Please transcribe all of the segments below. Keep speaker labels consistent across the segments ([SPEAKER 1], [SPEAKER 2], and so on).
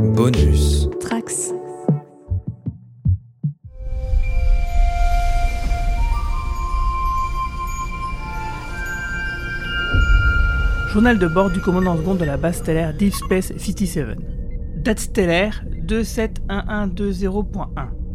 [SPEAKER 1] Bonus.
[SPEAKER 2] Trax.
[SPEAKER 3] Journal de bord du commandant second de la base stellaire Deep Space 57. Date stellaire 271120.1.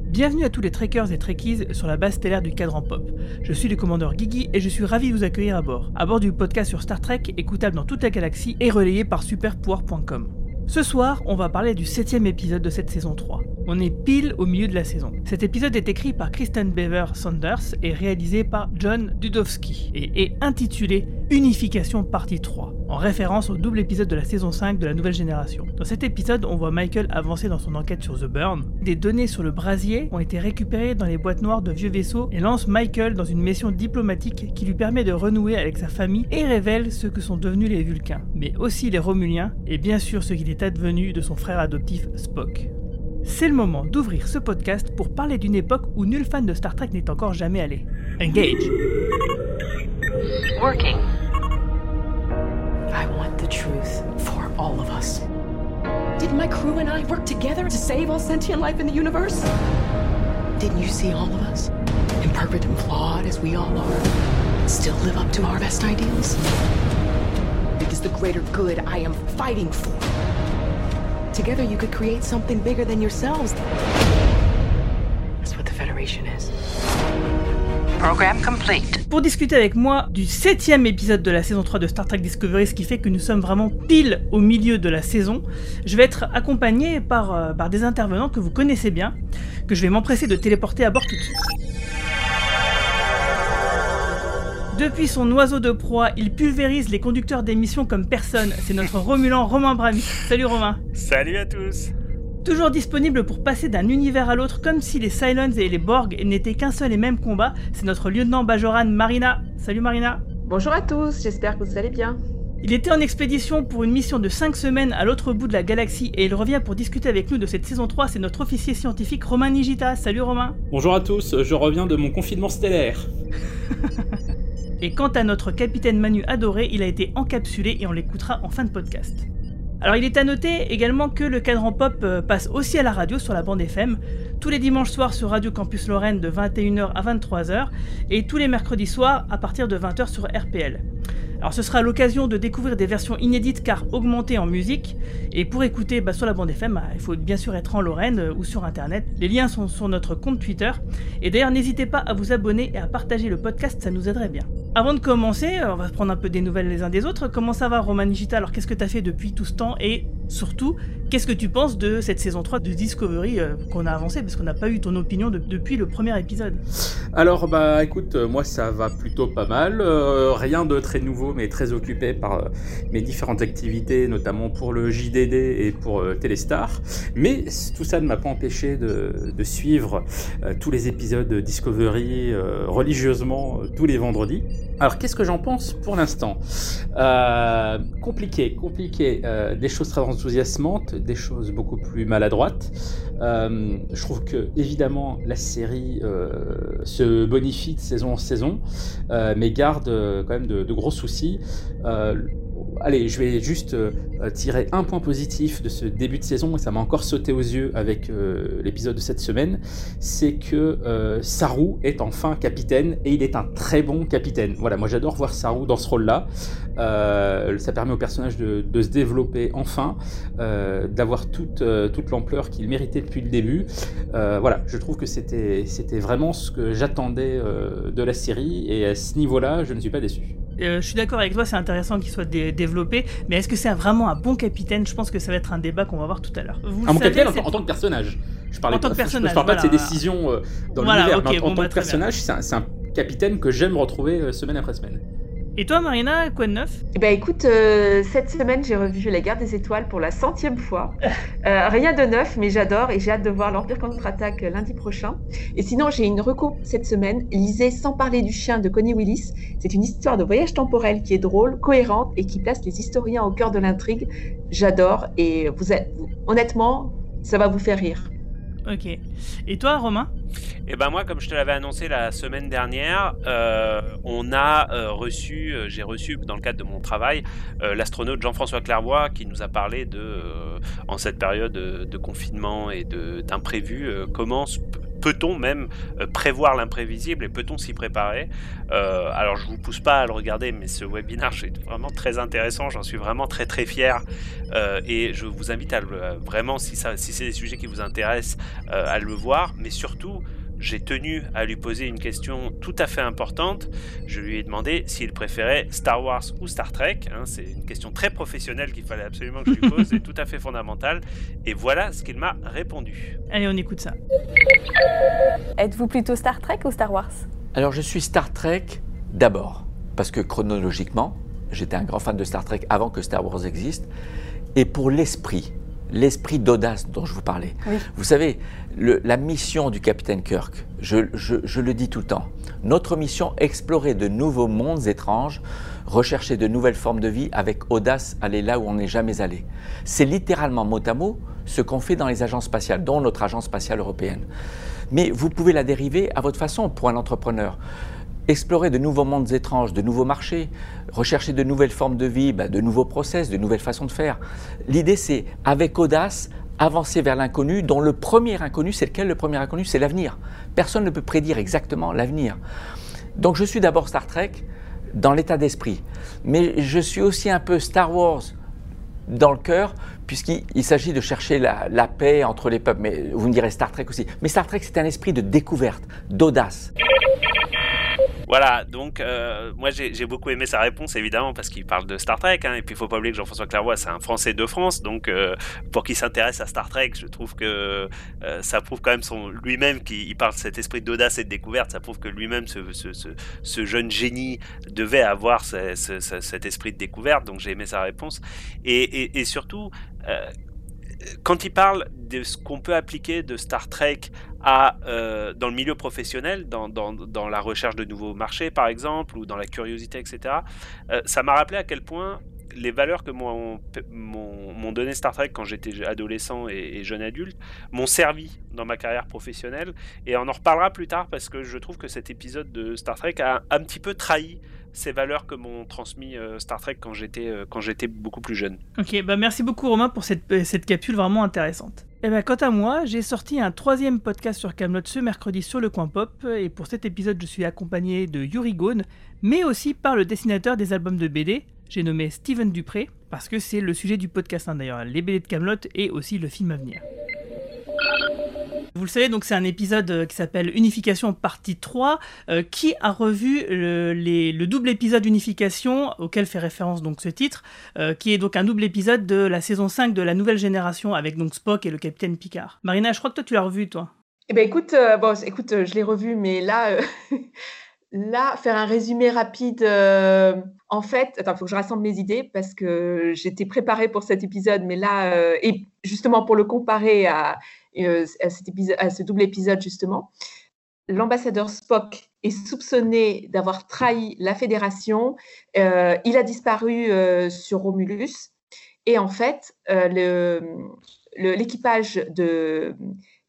[SPEAKER 3] Bienvenue à tous les trekkers et trekkies sur la base stellaire du cadran pop. Je suis le commandeur Guigui et je suis ravi de vous accueillir à bord. À bord du podcast sur Star Trek, écoutable dans toute la galaxie et relayé par superpouvoir.com. Ce soir, on va parler du septième épisode de cette saison 3. On est pile au milieu de la saison. Cet épisode est écrit par Kristen Bever Saunders et réalisé par John Dudowski et est intitulé Unification partie 3, en référence au double épisode de la saison 5 de la nouvelle génération. Dans cet épisode, on voit Michael avancer dans son enquête sur The Burn. Des données sur le brasier ont été récupérées dans les boîtes noires de vieux vaisseaux et lance Michael dans une mission diplomatique qui lui permet de renouer avec sa famille et révèle ce que sont devenus les Vulcains, mais aussi les Romuliens et bien sûr ce qu'il est advenu de son frère adoptif Spock. C'est le moment d'ouvrir ce podcast pour parler d'une époque où nul fan de Star Trek n'est encore jamais allé. Engage
[SPEAKER 4] Working. I want the truth for all of us.
[SPEAKER 5] Did my crew and I work together to save all sentient life in the universe?
[SPEAKER 4] Didn't you see all of us? Imperfect and flawed as we all are. Still live up to our best ideals?
[SPEAKER 5] It is the greater good I am fighting for.
[SPEAKER 4] Together you could create something bigger than yourselves. That's what the Federation is. Program complete.
[SPEAKER 3] Pour discuter avec moi du septième épisode de la saison 3 de Star Trek Discovery, ce qui fait que nous sommes vraiment pile au milieu de la saison, je vais être accompagné par, euh, par des intervenants que vous connaissez bien, que je vais m'empresser de téléporter à bord tout de suite. Depuis son oiseau de proie, il pulvérise les conducteurs d'émissions comme personne. C'est notre Romulan Romain Brami. Salut Romain.
[SPEAKER 6] Salut à tous
[SPEAKER 3] Toujours disponible pour passer d'un univers à l'autre comme si les Cylons et les Borg n'étaient qu'un seul et même combat, c'est notre lieutenant Bajoran Marina. Salut Marina.
[SPEAKER 7] Bonjour à tous, j'espère que vous allez bien.
[SPEAKER 3] Il était en expédition pour une mission de 5 semaines à l'autre bout de la galaxie et il revient pour discuter avec nous de cette saison 3, c'est notre officier scientifique Romain Nigita. Salut Romain.
[SPEAKER 6] Bonjour à tous, je reviens de mon confinement stellaire.
[SPEAKER 3] Et quant à notre capitaine Manu adoré, il a été encapsulé et on l'écoutera en fin de podcast. Alors il est à noter également que le cadran pop euh, passe aussi à la radio sur la bande FM, tous les dimanches soirs sur Radio Campus Lorraine de 21h à 23h et tous les mercredis soirs à partir de 20h sur RPL. Alors ce sera l'occasion de découvrir des versions inédites car augmentées en musique. Et pour écouter bah, sur la bande FM, bah, il faut bien sûr être en Lorraine euh, ou sur internet. Les liens sont sur notre compte Twitter. Et d'ailleurs n'hésitez pas à vous abonner et à partager le podcast, ça nous aiderait bien. Avant de commencer, euh, on va prendre un peu des nouvelles les uns des autres. Comment ça va Roman Nigita Alors qu'est-ce que tu as fait depuis tout ce temps Et surtout, qu'est-ce que tu penses de cette saison 3 de Discovery euh, qu'on a avancé Parce qu'on n'a pas eu ton opinion de- depuis le premier épisode?
[SPEAKER 6] Alors bah écoute, euh, moi ça va plutôt pas mal, Euh, rien de très nouveau mais très occupé par mes différentes activités, notamment pour le JDD et pour Téléstar. Mais tout ça ne m'a pas empêché de, de suivre tous les épisodes de Discovery religieusement tous les vendredis. Alors qu'est-ce que j'en pense pour l'instant Euh, Compliqué, compliqué. Euh, des choses très enthousiasmantes, des choses beaucoup plus maladroites. Euh, je trouve que évidemment la série se bonifie de saison en saison, mais garde quand même de gros soucis. Euh, allez, je vais juste euh, tirer un point positif de ce début de saison, et ça m'a encore sauté aux yeux avec euh, l'épisode de cette semaine, c'est que euh, Saru est enfin capitaine, et il est un très bon capitaine. Voilà, moi j'adore voir Saru dans ce rôle-là. Euh, ça permet au personnage de, se développer enfin, euh, d'avoir toute, euh, toute l'ampleur qu'il méritait depuis le début. Euh, voilà, je trouve que c'était vraiment ce que j'attendais euh, de la série, et à ce niveau-là, je ne suis pas déçu.
[SPEAKER 3] Euh, je suis d'accord avec toi, c'est intéressant qu'il soit dé- développé, mais est-ce que c'est vraiment un bon capitaine? Je pense que ça va être un débat qu'on va voir tout à l'heure. Vous
[SPEAKER 6] Ah, mon
[SPEAKER 3] savez,
[SPEAKER 6] capitaine en, tant que personnage. Je parlais
[SPEAKER 3] En tant que
[SPEAKER 6] pas, je-
[SPEAKER 3] personnage,
[SPEAKER 6] Je, parle pas de ses décisions euh, dans
[SPEAKER 3] Voilà,
[SPEAKER 6] l'univers, mais en, en
[SPEAKER 3] bon,
[SPEAKER 6] tant
[SPEAKER 3] bah,
[SPEAKER 6] que personnage, c'est un, c'est un capitaine que j'aime retrouver euh, semaine après semaine.
[SPEAKER 3] Et toi, Marina, quoi de neuf?
[SPEAKER 7] Eh ben écoute, euh, cette semaine j'ai revu La Guerre des Étoiles pour la centième fois. Euh, rien de neuf, mais j'adore et j'ai hâte de voir l'Empire contre-attaque lundi prochain. Et sinon j'ai une reco cette semaine. Lisez Sans parler du chien de Connie Willis. C'est une histoire de voyage temporel qui est drôle, cohérente et qui place les historiens au cœur de l'intrigue. J'adore et vous êtes, vous- honnêtement, ça va vous faire rire.
[SPEAKER 3] Ok. Et toi, Romain?
[SPEAKER 1] Eh ben moi, comme je te l'avais annoncé la semaine dernière, euh, on a euh, reçu, euh, j'ai reçu dans le cadre de mon travail, l'astronaute Jean-François Clairvoy qui nous a parlé de, en cette période de confinement et d'imprévu, comment peut-on même prévoir l'imprévisible et peut-on s'y préparer Alors je vous pousse pas à le regarder, mais ce webinaire est vraiment très intéressant, j'en suis vraiment très très fier et je vous invite à le, vraiment, si, si c'est des sujets qui vous intéressent, à le voir, mais surtout j'ai tenu à lui poser une question tout à fait importante. Je lui ai demandé s'il préférait Star Wars ou Star Trek. Hein. c'est une question très professionnelle qu'il fallait absolument que je lui pose et tout à fait fondamentale. Et voilà ce qu'il m'a répondu.
[SPEAKER 3] Allez, on écoute ça.
[SPEAKER 2] Êtes-vous plutôt Star Trek ou Star Wars?
[SPEAKER 8] Alors, je suis Star Trek d'abord, parce que chronologiquement, j'étais un grand fan de Star Trek avant que Star Wars existe, et pour l'esprit l'esprit d'audace dont je vous parlais. Vous savez, la mission du capitaine Kirk, je, le dis tout le temps, notre mission, explorer de nouveaux mondes étranges, rechercher de nouvelles formes de vie avec audace, aller là où on n'est jamais allé. C'est littéralement mot à mot ce qu'on fait dans les agences spatiales, dont notre agence spatiale européenne. Mais vous pouvez la dériver à votre façon pour un entrepreneur explorer de nouveaux mondes étranges, de nouveaux marchés, rechercher de nouvelles formes de vie, bah, de nouveaux process, de nouvelles façons de faire. L'idée, c'est, avec audace, avancer vers l'inconnu, dont le premier inconnu, c'est lequel le premier inconnu? C'est l'avenir. Personne ne peut prédire exactement l'avenir. Donc je suis d'abord Star Trek dans l'état d'esprit, mais je suis aussi un peu Star Wars dans le cœur, puisqu'il s'agit de chercher la, la, paix entre les peuples. Mais vous me direz Star Trek aussi. Mais Star Trek, c'est un esprit de découverte, d'audace.
[SPEAKER 1] Voilà, donc euh, moi j'ai beaucoup aimé sa réponse évidemment parce qu'il parle de Star Trek, hein, et puis il faut pas oublier que Jean-François Clairvoy c'est un Français de France, donc euh, pour qui s'intéresse à Star Trek, je trouve que euh, ça prouve quand même son lui-même qu'il parle de cet esprit d'audace et de découverte, ça prouve que lui-même ce, jeune génie devait avoir cet esprit de découverte, donc j'ai aimé sa réponse, et surtout quand il parle de ce qu'on peut appliquer de Star Trek à, euh, dans le milieu professionnel, dans, dans, dans, la recherche de nouveaux marchés par exemple, ou dans la curiosité, etc., euh, ça m'a rappelé à quel point les valeurs que m'ont donné Star Trek quand j'étais adolescent et, jeune adulte m'ont servi dans ma carrière professionnelle. Et on en reparlera plus tard parce que je trouve que cet épisode de Star Trek a un petit peu trahi ces valeurs que m'ont transmis euh, Star Trek quand j'étais euh, quand j'étais beaucoup plus jeune.
[SPEAKER 3] Ok, bah merci beaucoup Romain pour cette, euh, cette capsule vraiment intéressante. Et eh ben, quant à moi, j'ai sorti un troisième podcast sur Camelot ce mercredi sur le coin pop, et pour cet épisode, je suis accompagné de Yuri Gone, mais aussi par le dessinateur des albums de BD, j'ai nommé Steven Dupré, parce que c'est le sujet du podcast hein, d'ailleurs, les BD de Camelot et aussi le film à venir. Vous le savez, donc c'est un épisode euh, qui s'appelle Unification partie 3. Euh, qui a revu le, double épisode Unification auquel fait référence donc ce titre, euh, qui est donc un double épisode de la saison 5 de la nouvelle génération avec donc Spock et le capitaine Picard. Marina, je crois que toi tu l'as revu toi.
[SPEAKER 7] Eh ben écoute, écoute, je l'ai revu, mais là, là, faire un résumé rapide. en fait, attends, il faut que je rassemble mes idées parce que j'étais préparée pour cet épisode, mais là, et justement pour le comparer à euh, à, ce double épisode justement. L'ambassadeur Spock est soupçonné d'avoir trahi la Fédération. Euh, il a disparu euh, sur Romulus. Et en fait, l'équipage de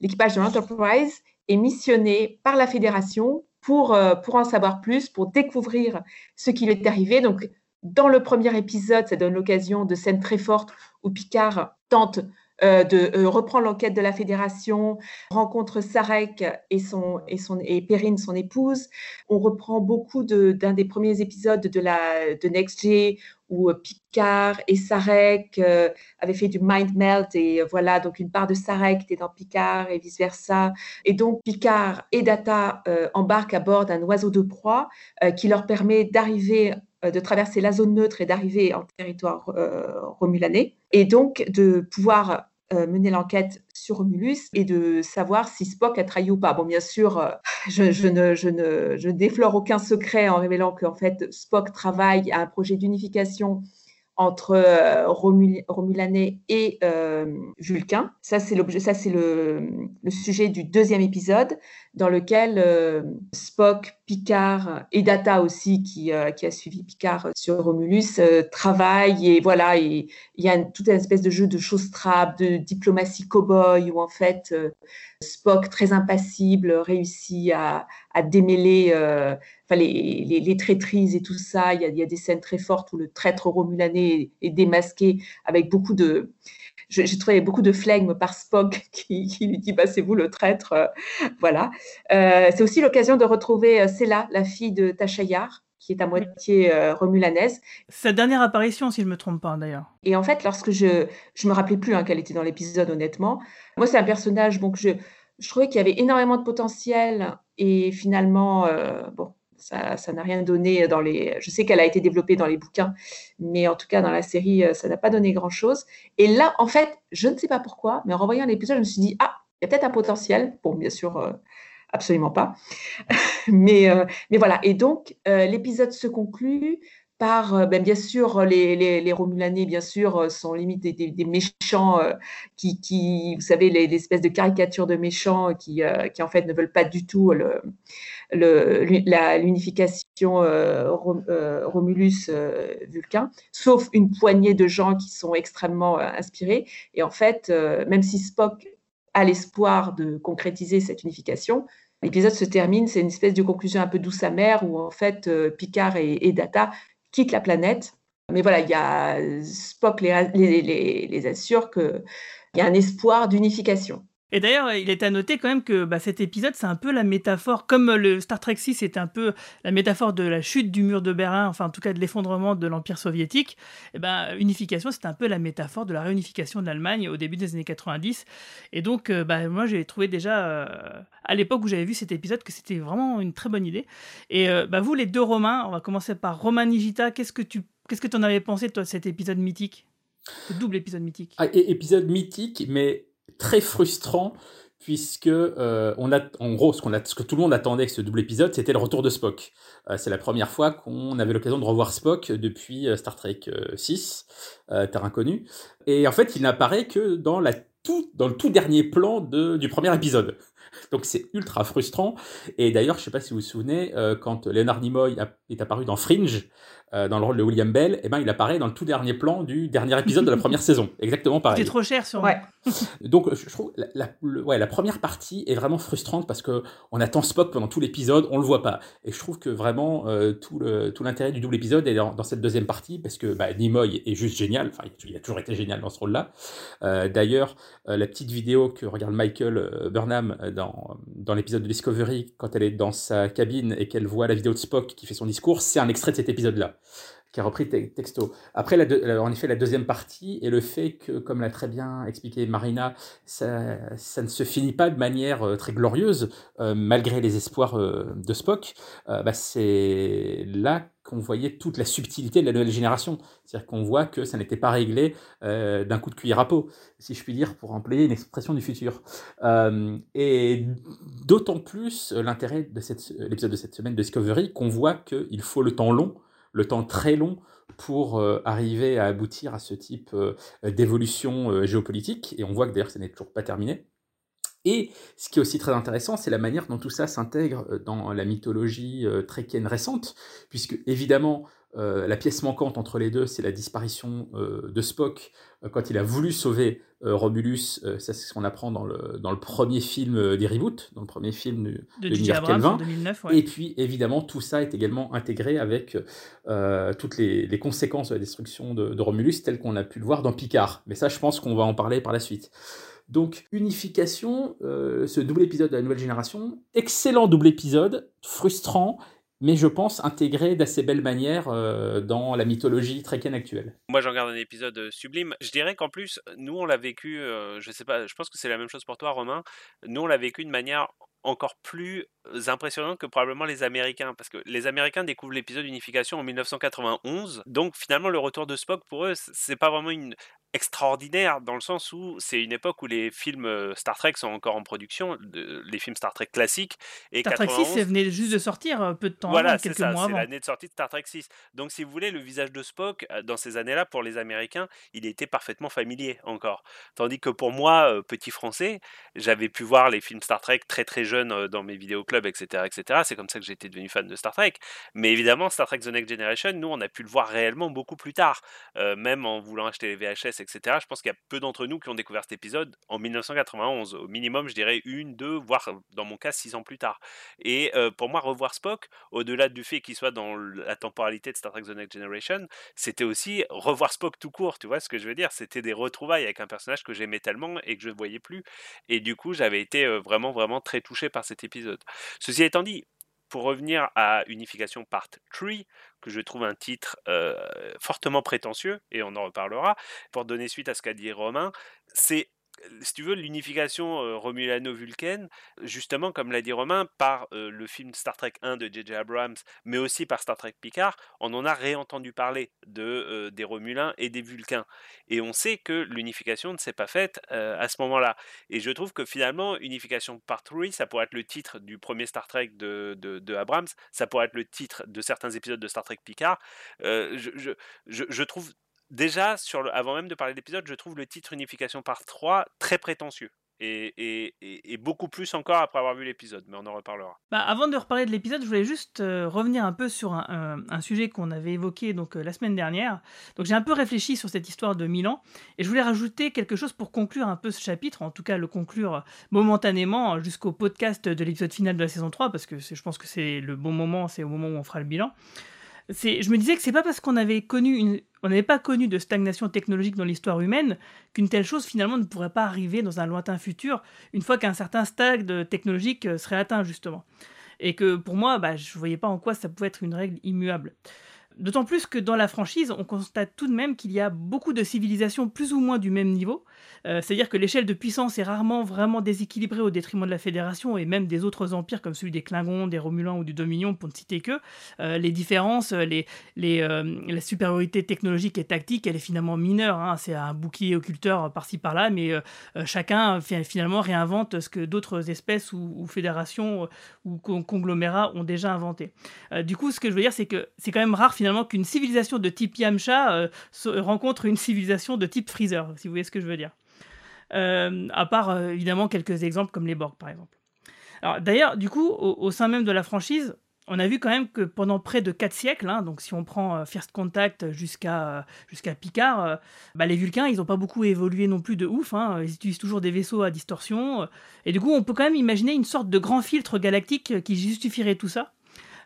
[SPEAKER 7] l'équipage de l'Enterprise est missionné par la Fédération pour, pour en savoir plus, pour découvrir ce qui lui est arrivé. Donc, dans le premier épisode, ça donne l'occasion de scènes très fortes où Picard tente euh, de euh, reprendre l'enquête de la fédération, rencontre Sarek et, son, et, son, et Perrine, son épouse. On reprend beaucoup d'un des premiers épisodes de, la, de Next où euh, Picard et Sarek avaient fait du mind melt et voilà, donc une part de Sarek était dans Picard et vice-versa. Et donc Picard et Data embarquent à bord d'un oiseau de proie qui leur permet d'arriver de traverser la zone neutre et d'arriver en territoire romulanais et donc de pouvoir euh, mener l'enquête sur Romulus et de savoir si Spock a trahi ou pas. Bon, bien sûr, euh, je, je, ne, je, ne, déflore aucun secret en révélant qu'en fait Spock travaille à un projet d'unification entre euh, et euh, Vulcain. Ça, c'est le, sujet du deuxième épisode dans lequel euh, Spock, Picard et Data aussi, qui, qui a suivi Picard sur Romulus, travaillent et voilà, il y a toute une espèce de jeu de choses de diplomatie cow-boy où en fait Spock, très impassible, réussit à, à démêler les, les, traîtrises et tout ça. Il y, a, des scènes très fortes où le traître romulanais est, démasqué avec beaucoup de. J'ai trouvé beaucoup de flegme par Spock qui, lui dit bah, c'est vous le traître. Euh, voilà. Euh, c'est aussi l'occasion de retrouver euh, Cella, la fille de Tachayar, qui est à moitié romulanaise.
[SPEAKER 3] Sa dernière apparition, si je ne me trompe pas, d'ailleurs.
[SPEAKER 7] Et en fait, lorsque je je me rappelais plus hein, qu'elle était dans l'épisode, honnêtement. Moi, c'est un personnage donc je je trouvais qu'il y avait énormément de potentiel et finalement, bon, ça n'a rien donné dans les. Je sais qu'elle a été développée dans les bouquins, mais en tout cas dans la série, euh, ça n'a pas donné grand-chose. Et là, en fait, je ne sais pas pourquoi, mais en revoyant l'épisode, je me suis dit ah, il y a peut-être un potentiel. Bon, bien sûr, euh, absolument pas. mais, euh, mais voilà. Et donc, l'épisode se conclut par, euh, ben, bien sûr, les, les, Romulanais, bien sûr, euh, sont limite des, méchants euh, qui, qui, vous savez, les, espèces de caricatures de méchants qui, qui, en fait, ne veulent pas du tout l'unification Romulus-Vulcain, sauf une poignée de gens qui sont extrêmement inspirés. Et en fait, même si Spock a l'espoir de concrétiser cette unification, L'épisode se termine, c'est une espèce de conclusion un peu douce amère où en fait Picard et Data quitte la planète. Mais voilà, a Spock les assure qu'il y a un espoir d'unification.
[SPEAKER 3] Et d'ailleurs, il est à noter quand même que bah, cet épisode, c'est un peu la métaphore, comme le Star Trek 6 est un peu la métaphore de la chute du mur de Berlin, enfin en tout cas de l'effondrement de l'Empire soviétique, et eh ben unification, c'est un peu la métaphore de la réunification de l'Allemagne au début des années 90. Et donc, euh, bah, moi, j'ai trouvé déjà, euh, à l'époque où j'avais vu cet épisode, que c'était vraiment une très bonne idée. Et euh, bah, vous, les deux Romains, on va commencer par Romain Nigita, qu'est-ce que tu qu'est-ce que en avais pensé, toi, de cet épisode mythique? Ce double épisode mythique.
[SPEAKER 6] Ah, épisode mythique, mais très frustrant puisque euh, on a en gros ce, qu'on a, ce que tout le monde attendait avec ce double épisode, c'était le retour de Spock. Euh, c'est la première fois qu'on avait l'occasion de revoir Spock depuis euh, Star Trek 6, Terre inconnue, et en fait il n'apparaît que dans la tout, dans le tout dernier plan de, du premier épisode. Donc c'est ultra frustrant. Et d'ailleurs, je ne sais pas si vous vous souvenez, quand Leonard Nimoy est apparu dans Fringe, euh, dans le rôle de William Bell, eh ben, il apparaît dans le tout dernier plan du dernier épisode de la première saison. Exactement pareil.
[SPEAKER 3] C'est trop cher sur
[SPEAKER 7] ouais.
[SPEAKER 6] Donc, je trouve la, la, ouais, la première partie est vraiment frustrante parce que on attend Spock pendant tout l'épisode, on le voit pas. Et je trouve que vraiment euh, tout l'intérêt du double épisode est dans, cette deuxième partie parce que bah, Nimoy est juste génial. Enfin, il a toujours été génial dans ce rôle-là. Euh, D'ailleurs, euh, la petite vidéo que regarde Michael euh, Burnham dans, dans l'épisode de Discovery quand elle est dans sa cabine et qu'elle voit la vidéo de Spock qui fait son discours, c'est un extrait de cet épisode-là qui a repris texto. Après, en effet, la deuxième partie et le fait que, comme l'a très bien expliqué Marina, ça, ça, ne se finit pas de manière euh, très glorieuse, euh, malgré les espoirs euh, de Spock, bah, c'est là qu'on voyait toute la subtilité de la nouvelle génération. C'est-à-dire qu'on voit que ça n'était pas réglé d'un coup de cuillère à peau, si je puis dire, pour employer une expression du futur. et d'autant plus l'intérêt de l'épisode de cette semaine de Discovery qu'on voit qu'il faut le temps long le temps très long pour euh, arriver à aboutir à ce type euh, d'évolution euh, géopolitique. Et on voit que d'ailleurs, ça n'est toujours pas terminé. Et ce qui est aussi très intéressant, c'est la manière dont tout ça s'intègre dans la mythologie tréquienne récente, puisque évidemment, euh, la pièce manquante entre les deux, c'est la disparition euh, de Spock euh, quand il a voulu sauver Romulus. ça, c'est ce qu'on apprend dans le, dans le premier film des reboots, dans le premier film de,
[SPEAKER 3] de, de 2009.
[SPEAKER 6] Et puis, évidemment, tout ça est également intégré avec toutes les, les, conséquences de la destruction de, de Romulus, telles qu'on a pu le voir dans Picard. Mais ça, je pense qu'on va en parler par la suite. Donc, unification, ce double épisode de la nouvelle génération, excellent double épisode, frustrant mais je pense intégré d'assez belle manière euh, dans la mythologie tréquienne actuelle.
[SPEAKER 1] Moi, j'en garde un épisode euh, sublime. Je dirais qu'en plus, nous, on l'a vécu, euh, je sais pas, je pense que c'est la même chose pour toi, Romain. Nous, on l'a vécu de manière encore plus impressionnante que probablement les Américains, parce que les Américains découvrent l'épisode d'unification en 1991, donc finalement le retour de Spock pour eux, c'est pas vraiment une extraordinaire dans le sens où c'est une époque où les films Star Trek sont encore en production, les films Star Trek classiques.
[SPEAKER 3] Et Star Trek 6 venait juste de sortir peu de temps
[SPEAKER 1] voilà,
[SPEAKER 3] avant, quelques
[SPEAKER 1] ça,
[SPEAKER 3] mois avant.
[SPEAKER 1] C'est l'année de sortie de Star Trek 6. Donc si vous voulez, le visage de Spock, dans ces années-là, pour les Américains, il était parfaitement familier encore. Tandis que pour moi, petit français, j'avais pu voir les films Star Trek très très jeunes dans mes vidéoclubs, etc. etc. C'est comme ça que j'étais devenu fan de Star Trek. Mais évidemment, Star Trek The Next Generation, nous, on a pu le voir réellement beaucoup plus tard. même en voulant acheter les VHS, etc. Je pense qu'il y a peu d'entre nous qui ont découvert cet épisode en 1991. Au minimum, je dirais une, deux, voire dans mon cas, six ans plus tard. Et pour moi, revoir Spock, au-delà du fait qu'il soit dans la temporalité de Star Trek The Next Generation, c'était aussi revoir Spock tout court, tu vois ce que je veux dire? C'était des retrouvailles avec un personnage que j'aimais tellement et que je ne voyais plus. Et du coup, j'avais été vraiment, vraiment très touché par cet épisode. Ceci étant dit, pour revenir à Unification Part 3, que je trouve un titre fortement prétentieux, et on en reparlera, pour donner suite à ce qu'a dit Romain, c'est si tu veux, l'unification Romulano-Vulcaine, justement, comme l'a dit Romain, par le film Star Trek 1 de J.J. Abrams, mais aussi par Star Trek Picard, on en a réentendu parler de, des Romulins et des Vulcains. Et on sait que l'unification ne s'est pas faite à ce moment-là. Et je trouve que finalement, Unification Part 3, ça pourrait être le titre du premier Star Trek de, de, Abrams, ça pourrait être le titre de certains épisodes de Star Trek Picard. je, je, je trouve déjà, sur le, avant même de parler de l'épisode, je trouve le titre Unification par 3 très prétentieux. Et, et, et, beaucoup plus encore après avoir vu l'épisode, mais on en reparlera.
[SPEAKER 3] Bah, avant de reparler de l'épisode, je voulais juste euh, revenir un peu sur un, sujet qu'on avait évoqué donc euh, la semaine dernière. Donc j'ai un peu réfléchi sur cette histoire de Milan et je voulais rajouter quelque chose pour conclure un peu ce chapitre, en tout cas le conclure momentanément jusqu'au podcast de l'épisode final de la saison 3 parce que je pense que c'est le bon moment, c'est au moment où on fera le bilan je me disais que c'est pas parce qu'on connu on n'avait pas connu de stagnation technologique dans l'histoire humaine qu'une telle chose finalement ne pourrait pas arriver dans un lointain futur une fois qu'un certain stade technologique euh, serait atteint justement. Et que pour moi, bah, je ne voyais pas en quoi ça pouvait être une règle immuable. D'autant plus que dans la franchise, on constate tout de même qu'il y a beaucoup de civilisations plus ou moins du même niveau, euh, c'est-à-dire que l'échelle de puissance est rarement vraiment déséquilibrée au détriment de la Fédération et même des autres empires comme celui des Klingons, des Romulans ou du Dominion, pour ne citer que. Euh, les différences, euh, la supériorité technologique et tactique, elle est finalement mineure. Hein. c'est un bouclier occulteur par-ci par-là, mais chacun finalement réinvente ce que d'autres espèces ou, fédérations ou conglomérats ont déjà inventé. du coup, ce que je veux dire, c'est que c'est quand même rare finalement qu'une civilisation de type Yamcha rencontre une civilisation de type Freezer, si vous voyez ce que je veux dire. Euh, à part euh, évidemment quelques exemples comme les Borg par exemple. D'ailleurs, du coup, au, sein même de la franchise, on a vu quand même que pendant près de 4 siècles, hein, donc si on prend euh, First Contact jusqu'à jusqu'à Picard, bah, les Vulcains, ils n'ont pas beaucoup évolué non plus de ouf. Hein, ils utilisent toujours des vaisseaux à distorsion. et du coup, on peut quand même imaginer une sorte de grand filtre galactique qui justifierait tout ça.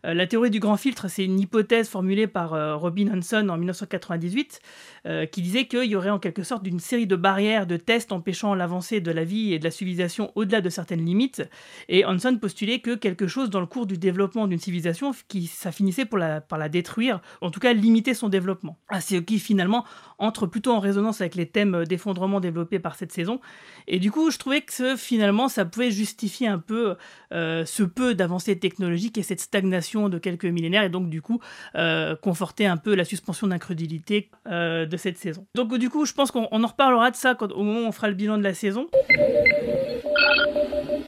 [SPEAKER 3] Euh, la théorie du grand filtre, c'est une hypothèse formulée par euh, Robin Hanson en 1998 euh, qui disait qu'il y aurait en quelque sorte une série de barrières, de tests empêchant l'avancée de la vie et de la civilisation au-delà de certaines limites. Et Hanson postulait que quelque chose dans le cours du développement d'une civilisation, qui ça finissait pour la, par la détruire, en tout cas limiter son développement. Ah, ce qui finalement entre plutôt en résonance avec les thèmes d'effondrement développés par cette saison. Et du coup, je trouvais que finalement, ça pouvait justifier un peu ce peu d'avancée technologique et cette stagnation de quelques millénaires et donc du coup euh, conforter un peu la suspension d'incrédulité euh, de cette saison. Donc du coup je pense qu'on en reparlera de ça au moment où on fera le bilan de la saison.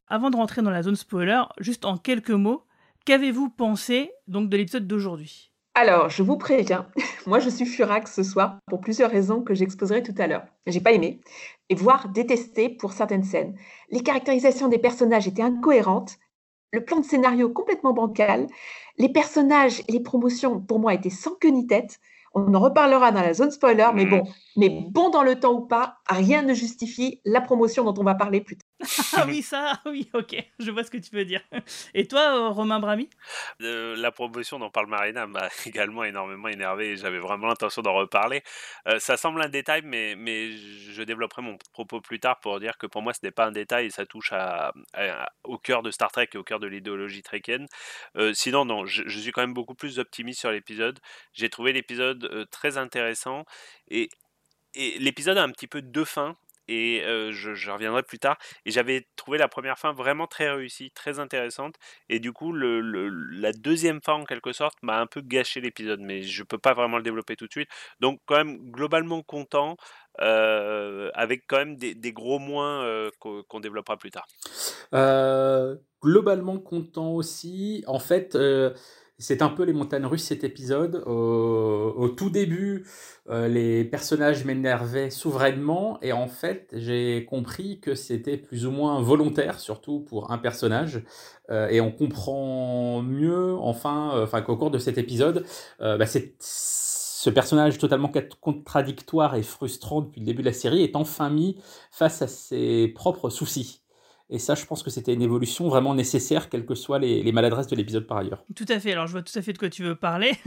[SPEAKER 3] Avant de rentrer dans la zone spoiler, juste en quelques mots, qu'avez-vous pensé donc de l'épisode d'aujourd'hui?
[SPEAKER 7] Alors, je vous préviens, moi je suis furax ce soir pour plusieurs raisons que j'exposerai tout à l'heure. J'ai pas aimé, et voire détesté pour certaines scènes. Les caractérisations des personnages étaient incohérentes, le plan de scénario complètement bancal. Les personnages les promotions, pour moi, étaient sans queue ni tête. On en reparlera dans la zone spoiler, mais bon, mais bon dans le temps ou pas, rien ne justifie la promotion dont on va parler plus tard.
[SPEAKER 3] Ah oui, ça, oui, ok, je vois ce que tu veux dire. Et toi, euh, Romain Brami
[SPEAKER 1] euh, La promotion dont parle Marina m'a également énormément énervé et j'avais vraiment l'intention d'en reparler. Euh, ça semble un détail, mais, mais je développerai mon propos plus tard pour dire que pour moi, ce n'est pas un détail et ça touche à, au cœur de Star Trek et au cœur de l'idéologie trekkienne. sinon, non, je, je, suis quand même beaucoup plus optimiste sur l'épisode. J'ai trouvé l'épisode très intéressant et et l'épisode a un petit peu deux fins et je, reviendrai plus tard. Et j'avais trouvé la première fin vraiment très réussie, très intéressante. Et du coup, la deuxième fin, en quelque sorte, m'a un peu gâché l'épisode, mais je peux pas vraiment le développer tout de suite. Donc, quand même, globalement content. avec quand même des gros moins qu'on développera plus tard.
[SPEAKER 6] globalement content aussi. En fait, c'est un peu les montagnes russes cet épisode. Au, tout début, euh, les personnages m'énervaient souverainement et en fait, j'ai compris que c'était plus ou moins volontaire, surtout pour un personnage. Euh, et on comprend mieux, enfin, euh, enfin qu'au cours de cet épisode, bah, ce personnage totalement contradictoire et frustrant depuis le début de la série est enfin mis face à ses propres soucis. Et ça, je pense que c'était une évolution vraiment nécessaire, quelles que soient les, maladresses de l'épisode par ailleurs.
[SPEAKER 3] Tout à fait. Alors, je vois tout à fait de quoi tu veux parler.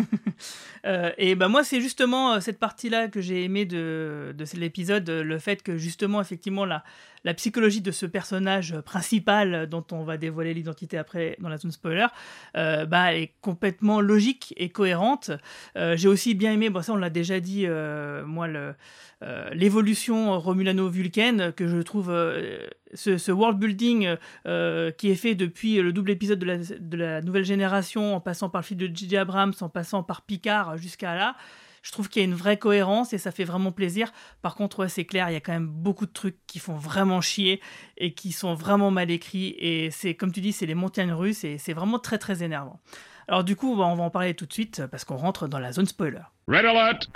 [SPEAKER 3] Euh, et ben moi, c'est justement euh, cette partie-là que j'ai aimé de, de l'épisode, le fait que justement, effectivement, la, la psychologie de ce personnage principal dont on va dévoiler l'identité après dans la zone spoiler, euh, bah, est complètement logique et cohérente. j'ai aussi bien aimé, bon ça on l'a déjà dit, moi le euh, l'évolution Romulano-Vulcaine, que je trouve euh, ce, world building euh, qui est fait depuis le double épisode de la, nouvelle génération, en passant par le fil de J.J. Abrams, en passant par Picard jusqu'à là. Je trouve qu'il y a une vraie cohérence et ça fait vraiment plaisir. Par contre, c'est clair, il y a quand même beaucoup de trucs qui font vraiment chier et qui sont vraiment mal écrits. Et c'est, comme tu dis, c'est les montagnes russes et c'est vraiment très très énervant. Alors du coup, on va en parler tout de suite parce qu'on rentre dans la zone spoiler.
[SPEAKER 9] Red alert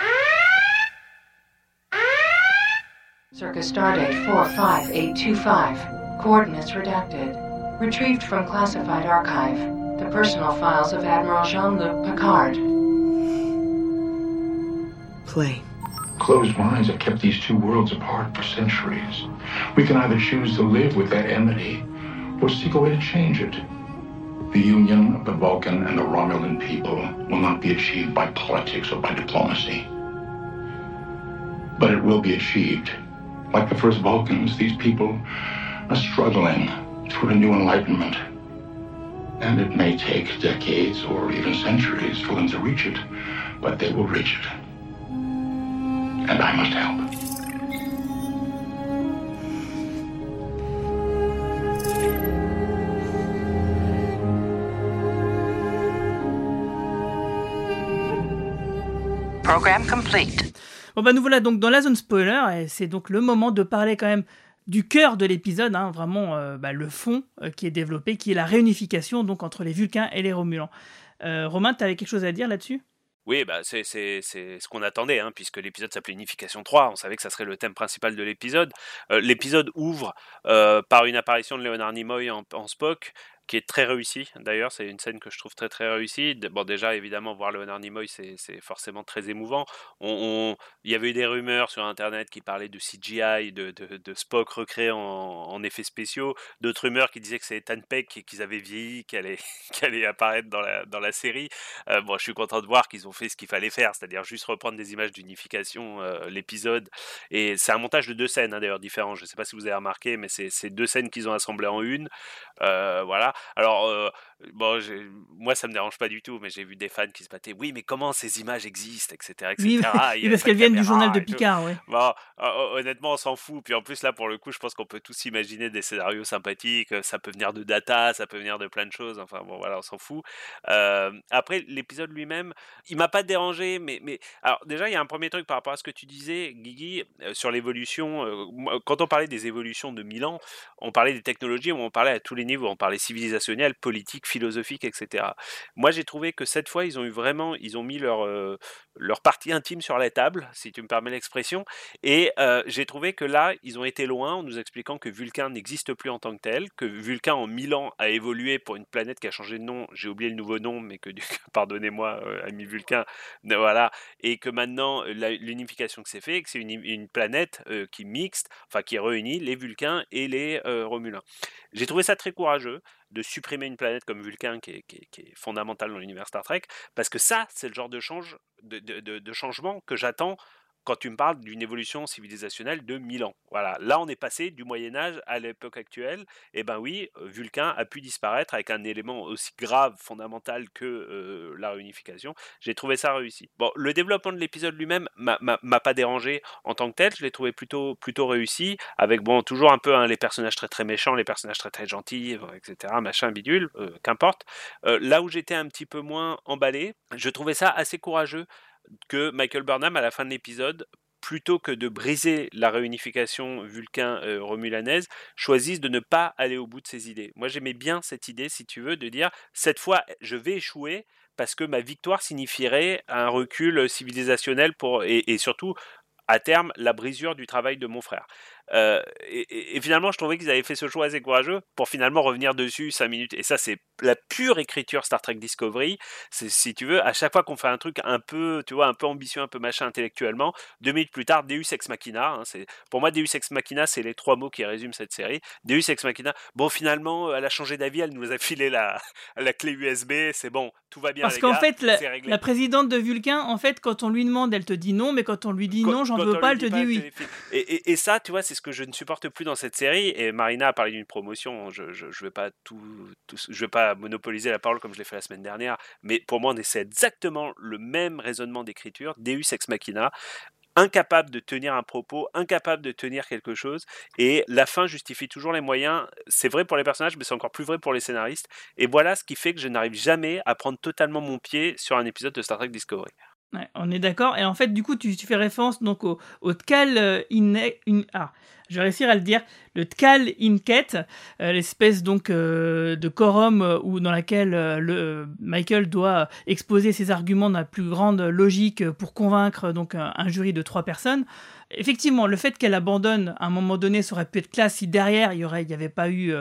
[SPEAKER 10] Circus Stardate 45825. Coordinates redacted. Retrieved from classified archive. The personal files of Admiral Jean-Luc Picard.
[SPEAKER 11] Play.
[SPEAKER 12] Closed minds have kept these two worlds apart for centuries. We can either choose to live with that enmity or seek a way to change it. The union of the Vulcan and the Romulan people will not be achieved by politics or by diplomacy. But it will be achieved like the first Vulcans, these people are struggling toward a new enlightenment. And it may take decades or even centuries for them to reach it, but they will reach it. And I must help.
[SPEAKER 10] Program complete.
[SPEAKER 3] Bon bah nous voilà donc dans la zone spoiler et c'est donc le moment de parler quand même du cœur de l'épisode, hein, vraiment euh, bah, le fond euh, qui est développé, qui est la réunification donc entre les Vulcains et les Romulans. Euh, Romain, tu avais quelque chose à dire là-dessus?
[SPEAKER 1] Oui, bah c'est ce qu'on attendait, hein, puisque l'épisode s'appelait Unification 3, on savait que ça serait le thème principal de l'épisode. l'épisode ouvre par une apparition de Leonard Nimoy en Spock, qui est très réussi. D'ailleurs, c'est une scène que je trouve très très réussie. Bon, déjà, évidemment, voir Leonard Nimoy, c'est forcément très émouvant. On, Il y avait eu des rumeurs sur Internet qui parlaient de CGI, de, de, Spock recréé en, effets spéciaux. D'autres rumeurs qui disaient que c'est Tan Peck qu'ils avaient vieilli, qu'elle allait, allait apparaître dans la, dans la série. Euh, bon, je suis content de voir qu'ils ont fait ce qu'il fallait faire, c'est-à-dire juste reprendre des images d'unification, euh, l'épisode. Et c'est un montage de deux scènes, hein, d'ailleurs, différents. Je ne sais pas si vous avez remarqué, mais c'est deux scènes qu'ils ont assemblées en une. Euh, voilà. Alors, bon, moi, ça me dérange pas du tout, mais j'ai vu des fans qui se battaient. Oui, mais comment ces images existent, etc. etc.
[SPEAKER 3] Oui, parce qu'elles viennent du journal de Picard, oui.
[SPEAKER 1] Bon, honnêtement, on s'en fout. Puis en plus, là, pour le coup, je pense qu'on peut tous imaginer des scénarios sympathiques. Ça peut venir de data, ça peut venir de plein de choses. Enfin, bon, voilà, on s'en fout. Euh, après, l'épisode lui-même, il m'a pas dérangé, mais, mais alors déjà, il y a un premier truc par rapport à ce que tu disais, Guigui, euh, sur l'évolution. quand on parlait des évolutions de Milan, on parlait des technologies, on parlait à tous les niveaux, on parlait civilisationnel, politique, philosophique, etc. Moi, j'ai trouvé que cette fois, ils ont eu vraiment, ils ont mis leur, euh, leur partie intime sur la table, si tu me permets l'expression, et euh, j'ai trouvé que là, ils ont été loin en nous expliquant que Vulcain n'existe plus en tant que tel, que Vulcain en mille ans a évolué pour une planète qui a changé de nom, j'ai oublié le nouveau nom, mais que, pardonnez-moi, euh, ami Vulcain, voilà, et que maintenant, l'unification que c'est fait, que c'est une, une, planète qui mixte, enfin qui réunit les Vulcains et les Romulins. J'ai trouvé ça très courageux de supprimer une planète comme Vulcain qui est, qui est, fondamentale dans l'univers Star Trek, parce que ça, c'est le genre de, change, de, changement que j'attends quand tu me parles d'une évolution civilisationnelle de 1000 ans. Voilà, là on est passé du Moyen Âge à l'époque actuelle, et ben oui, euh, Vulcain a pu disparaître avec un élément aussi grave, fondamental que euh, la réunification. J'ai trouvé ça réussi. Bon, le développement de l'épisode lui-même m'a pas dérangé en tant que tel, je l'ai trouvé plutôt, plutôt réussi, avec bon, toujours un peu hein, les personnages très très méchants, les personnages très très gentils, etc., machin, bidule, euh, qu'importe. là où j'étais un petit peu moins emballé, je trouvais ça assez courageux que Michael Burnham, à la fin de l'épisode, plutôt que de briser la réunification vulcain-romulanaise, choisissent de ne pas aller au bout de ces idées. Moi, j'aimais bien cette idée, si tu veux, de dire cette fois, je vais échouer parce que ma victoire signifierait un recul civilisationnel pour, et surtout à terme la brisure du travail de mon frère. Euh, et, finalement, je trouvais qu'ils avaient fait ce choix assez courageux pour finalement revenir dessus 5 minutes. Et ça, c'est la pure écriture Star Trek Discovery. C'est, si tu veux, à chaque fois qu'on fait un truc un peu, tu vois, un peu ambitieux, un peu machin intellectuellement, deux minutes plus tard, Deus Ex Machina. Hein, c'est, pour moi, Deus Ex Machina, c'est les trois mots qui résument cette série. Deus Ex Machina. Bon, finalement, elle a changé d'avis, elle nous a filé la, la clé USB, c'est bon, tout va bien.
[SPEAKER 3] Parce qu'en fait, la, présidente de Vulcain, en fait, quand on lui demande, elle te dit non, mais quand on lui dit non, j'en veux pas, elle te dit oui.
[SPEAKER 1] Et, et, ça, tu vois, c'est ce que je ne supporte plus dans cette série. Et Marina a parlé d'une promotion. Je ne vais pas tout, je vais pas monopoliser la parole comme je l'ai fait la semaine dernière. Mais pour moi, c'est exactement le même raisonnement d'écriture. Deus ex machina incapable de tenir un propos, incapable de tenir quelque chose, et la fin justifie toujours les moyens. C'est vrai pour les personnages, mais c'est encore plus vrai pour les scénaristes. Et voilà ce qui fait que je n'arrive jamais à prendre totalement mon pied sur un épisode de Star Trek Discovery
[SPEAKER 3] on est d'accord. Et en fait, du coup, tu, fais référence donc au, au Tkal euh, in, ah, je vais réussir à le dire, le Tkal Inket, euh, l'espèce donc euh, de quorum où dans laquelle le Michael doit exposer ses arguments dans la plus grande logique pour convaincre donc un, jury de trois personnes. Effectivement, le fait qu'elle abandonne à un moment donné, ça aurait pu être classe si derrière il y aurait, il avait pas eu,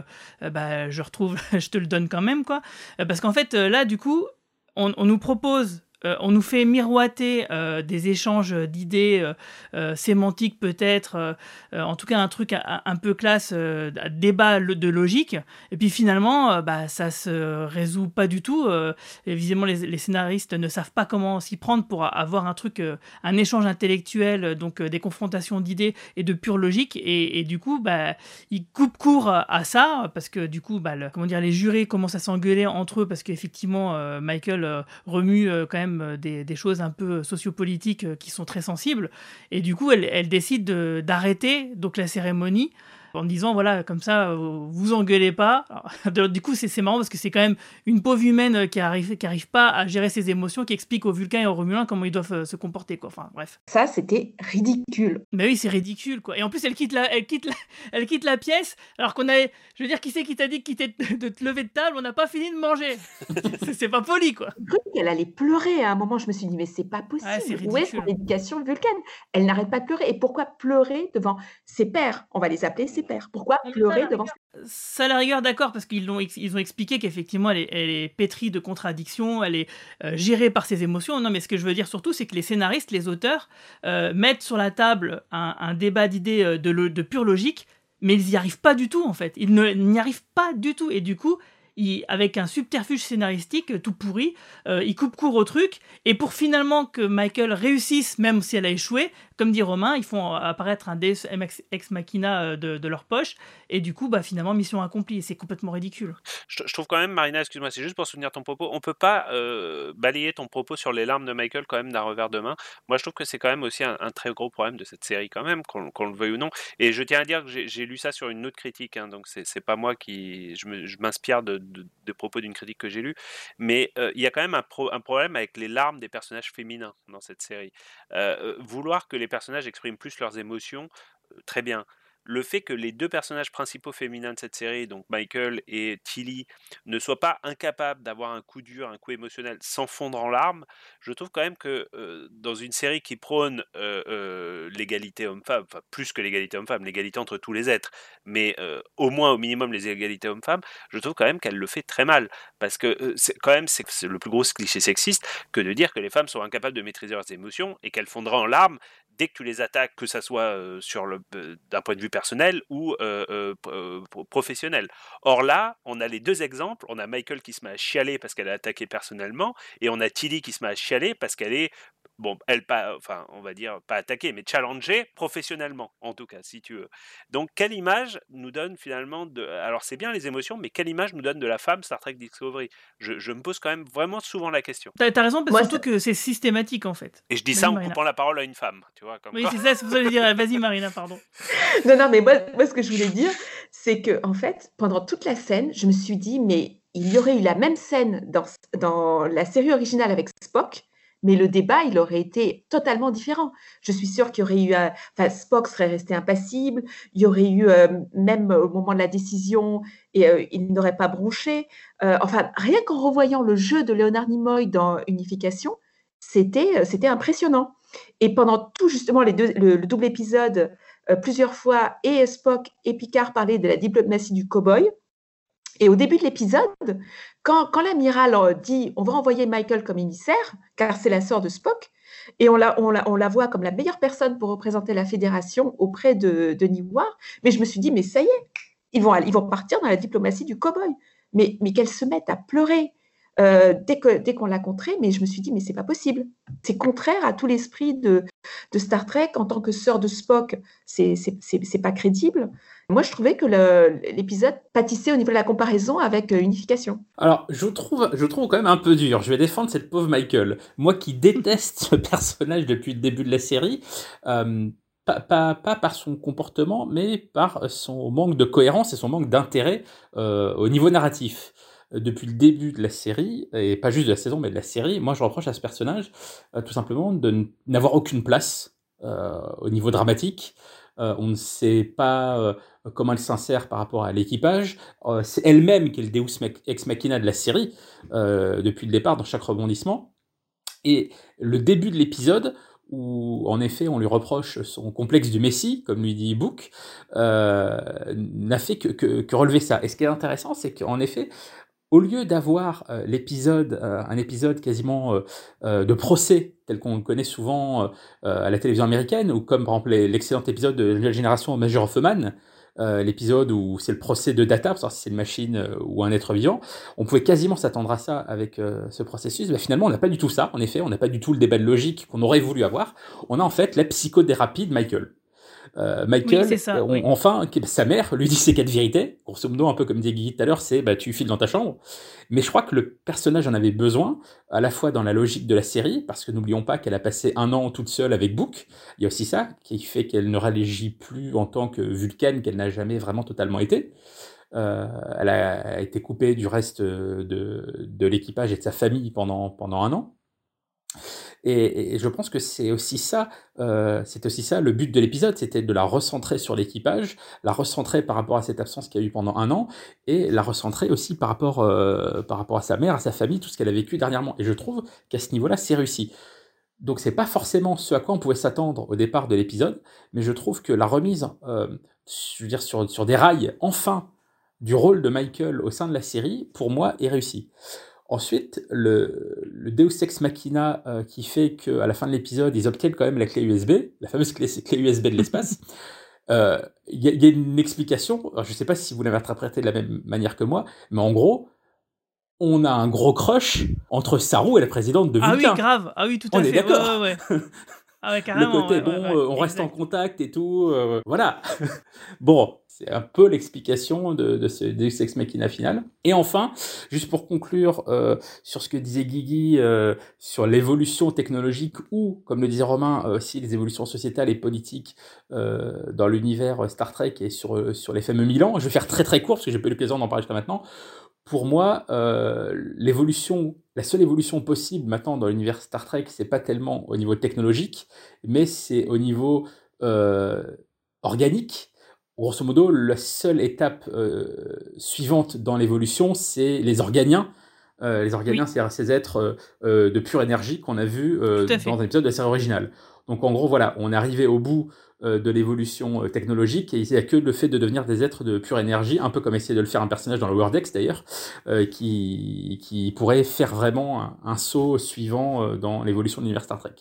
[SPEAKER 3] bah, je retrouve, je te le donne quand même quoi, parce qu'en fait là, du coup, on nous propose euh, on nous fait miroiter euh, des échanges d'idées euh, sémantiques peut-être, en tout cas un truc un, peu classe, débat de logique, et puis finalement, bah, ça se résout pas du tout. évidemment, les, scénaristes ne savent pas comment s'y prendre pour avoir un truc, un échange intellectuel, donc des confrontations d'idées et de pure logique, et, du coup, bah, ils coupent court à ça, parce que du coup, bah, comment dire, les jurés commencent à s'engueuler entre eux, parce qu'effectivement, Michael remue quand même euh, des, choses un peu sociopolitiques euh, qui sont très sensibles. Et du coup, elle, elle décide d'arrêter donc la cérémonie en disant voilà comme ça euh, vous engueulez pas. Du coup c'est marrant parce que c'est quand même une pauvre humaine euh, qui arrive qui arrive pas à gérer ses émotions qui explique aux Vulcains et aux Romulins comment ils doivent euh, se comporter quoi. Enfin bref.
[SPEAKER 7] Ça c'était ridicule.
[SPEAKER 3] Mais oui c'est ridicule quoi. Et en plus elle quitte la elle quitte la, elle quitte la pièce alors qu'on a je veux dire qui c'est qui t'a dit de te lever de table? On n'a pas fini de manger. C'est pas poli quoi.
[SPEAKER 7] Elle allait pleurer à un moment. Je me suis dit mais c'est pas possible. Où est son éducation vulcaine? Elle n'arrête pas de pleurer. Et pourquoi pleurer devant ses pères? On va les appeler ses pourquoi pleurer devant
[SPEAKER 3] ça, la rigueur, d'accord, parce qu'ils ont, ils ont expliqué qu'effectivement, elle, est, pétrie de contradictions, elle est euh, gérée par ses émotions. Non, mais ce que je veux dire surtout, c'est que les scénaristes, les auteurs, euh, mettent sur la table un, débat d'idées euh, de, de, pure logique, mais ils n'y arrivent pas du tout, en fait. Ils n'y arrivent pas du tout. Et du coup, avec un subterfuge scénaristique tout pourri, il coupe court au truc, et pour finalement que Michael réussisse, même si elle a échoué, comme dit Romain, ils font apparaître un Deus Ex Machina euh, de, leur poche, et du coup, bah, finalement, mission accomplie, c'est complètement ridicule.
[SPEAKER 1] Je, trouve quand même, Marina, excuse-moi, c'est juste pour soutenir ton propos, on peut pas euh, balayer ton propos sur les larmes de Michael quand même d'un revers de main. Moi, je trouve que c'est quand même aussi un, très gros problème de cette série quand même, qu'on le veuille ou non. Et je tiens à dire que j'ai lu ça sur une autre critique, hein, donc c'est pas moi qui... Je m'inspire de, propos d'une critique que j'ai lue, mais euh, il y a quand même un, problème avec les larmes des personnages féminins dans cette série. vouloir que les personnages expriment plus leurs émotions, très bien le fait que les deux personnages principaux féminins de cette série, donc Michael et Tilly, ne soient pas incapables d'avoir un coup dur, un coup émotionnel sans fondre en larmes, je trouve quand même que dans une série qui prône l'égalité homme-femme, enfin plus que l'égalité homme-femme, l'égalité entre tous les êtres, mais au moins au minimum les égalités homme-femme, je trouve quand même qu'elle le fait très mal. Parce que c'est quand même c'est le plus gros cliché sexiste que de dire que les femmes sont incapables de maîtriser leurs émotions et qu'elles fondraient en larmes dès que tu les attaques, que ça soit sur d'un point de vue personnel ou professionnel. Or là, on a les deux exemples. On a Michael qui se met à chialer parce qu'elle a attaqué personnellement, et on a Tilly qui se met à chialer parce qu'elle est bon, elle pas, enfin, on va dire pas attaquée, mais challengée professionnellement, en tout cas, si tu veux. Donc, quelle image nous donne finalement de, alors c'est bien les émotions, mais quelle image nous donne de la femme Star Trek Discovery? Je, me pose quand même vraiment souvent la question.
[SPEAKER 3] T'as as raison, parce surtout que c'est systématique en fait.
[SPEAKER 1] Et je dis ça en coupant la parole à une femme, tu vois.
[SPEAKER 3] oui, c'est ça, c'est pour ça que je dire, vas-y Marina, pardon.
[SPEAKER 7] non, non, mais moi, moi, ce que je voulais dire, c'est que en fait, pendant toute la scène, je me suis dit, mais il y aurait eu la même scène dans, dans la série originale avec Spock, mais le débat, il aurait été totalement différent. Je suis sûre qu'il y aurait eu, enfin, Spock serait resté impassible, il y aurait eu, euh, même au moment de la décision, et euh, il n'aurait pas bronché. Euh, enfin, rien qu'en revoyant le jeu de Leonard Nimoy dans Unification, c'était, impressionnant. Et pendant tout justement les deux, le, double épisode, plusieurs fois, et Spock et Picard parlaient de la diplomatie du cow-boy. Et au début de l'épisode, quand, l'amiral euh, dit on va envoyer Michael comme émissaire, car c'est la sœur de Spock, et on la, voit comme la meilleure personne pour représenter la fédération auprès de, de War, mais je me suis dit, mais ça y est, ils vont, ils vont partir dans la diplomatie du cow-boy. Mais, mais qu'elle se mette à pleurer euh, dès qu'on l'a contrée, mais je me suis dit, mais c'est pas possible. C'est contraire à tout l'esprit de, Star Trek. En tant que sœur de Spock, c'est pas crédible. Moi, je trouvais que l'épisode pâtissait au niveau de la comparaison avec euh, Unification.
[SPEAKER 6] Alors, je trouve, je trouve quand même un peu dur. Je vais défendre cette pauvre Michael. Moi qui déteste ce personnage depuis le début de la série, euh, pas, par son comportement, mais par son manque de cohérence et son manque d'intérêt au niveau narratif depuis le début de la série, et pas juste de la saison, mais de la série, moi je reproche à ce personnage tout simplement de n'avoir aucune place au niveau dramatique. on ne sait pas comment elle s'insère par rapport à l'équipage. Euh, c'est elle-même qui est le Deus ex machina de la série, euh, depuis le départ, dans chaque rebondissement. Et le début de l'épisode, où en effet on lui reproche son complexe du Messie, comme lui dit Book, euh, n'a fait que, relever ça. Et ce qui est intéressant, c'est qu'en effet, au lieu d'avoir l'épisode, un épisode quasiment de procès tel qu'on le connaît souvent à la télévision américaine, ou comme par exemple l'excellent épisode de la nouvelle génération Major of Man, euh, l'épisode où c'est le procès de data, pour savoir si c'est une machine euh, ou un être vivant, on pouvait quasiment s'attendre à ça avec euh, ce processus. Mais finalement, on n'a pas du tout ça. En effet, on n'a pas du tout le débat de logique qu'on aurait voulu avoir. On a en fait la psychothérapie de Michael. Euh, Michael, enfin, sa mère lui dit ses quatre vérités. Grosso modo, un peu comme dit Guigui tout à l'heure, c'est bah, tu files dans ta chambre. Mais je crois que le personnage en avait besoin, à la fois dans la logique de la série, parce que n'oublions pas qu'elle a passé un an toute seule avec Book. Il y a aussi ça qui fait qu'elle ne rallégit plus en tant que Vulcan qu'elle n'a jamais vraiment totalement été. Euh, elle a été coupée du reste de, de l'équipage et de sa famille pendant, pendant un an. Et, je pense que c'est aussi ça, euh, c'est aussi ça le but de l'épisode, c'était de la recentrer sur l'équipage, la recentrer par rapport à cette absence qu'il y a eu pendant un an, et la recentrer aussi par rapport, euh, par rapport à sa mère, à sa famille, tout ce qu'elle a vécu dernièrement. Et je trouve qu'à ce niveau-là, c'est réussi. Donc c'est pas forcément ce à quoi on pouvait s'attendre au départ de l'épisode, mais je trouve que la remise, euh, je veux dire sur, sur des rails, enfin, du rôle de Michael au sein de la série, pour moi, est réussi. Ensuite, le, le Deus Ex Machina euh, qui fait qu'à la fin de l'épisode, ils obtiennent quand même la clé USB, la fameuse clé, USB de l'espace. Euh, il y, a une explication, je ne sais pas si vous l'avez interprété de la même manière que moi, mais en gros, on a un gros crush entre Saru et la présidente de Vulcain.
[SPEAKER 3] Ah oui, grave, ah oui, tout à
[SPEAKER 6] on
[SPEAKER 3] fait.
[SPEAKER 6] est d'accord.
[SPEAKER 3] Ouais, ouais, ah ouais, carrément.
[SPEAKER 6] Le côté, bon, euh, on reste en contact et tout, voilà. bon, c'est un peu l'explication de, ce Deus Machina final. Et enfin, juste pour conclure euh, sur ce que disait Guigui euh, sur l'évolution technologique ou, comme le disait Romain, euh, aussi les évolutions sociétales et politiques dans l'univers Star Trek et sur, sur les fameux Milan. Je vais faire très très court parce que j'ai pas eu l'occasion d'en parler jusqu'à maintenant. Pour moi, l'évolution, la seule évolution possible maintenant dans l'univers Star Trek, c'est pas tellement au niveau technologique, mais c'est au niveau organique grosso modo, la seule étape euh, suivante dans l'évolution, c'est les organiens. Euh, les organiens, c'est ces êtres euh, de pure énergie qu'on a vu dans un épisode de la série originale. Donc en gros, voilà, on est arrivé au bout de l'évolution technologique et il n'y a que le fait de devenir des êtres de pure énergie, un peu comme essayer de le faire un personnage dans le Wordex d'ailleurs, qui, qui pourrait faire vraiment un, un saut suivant dans l'évolution de l'univers Star Trek.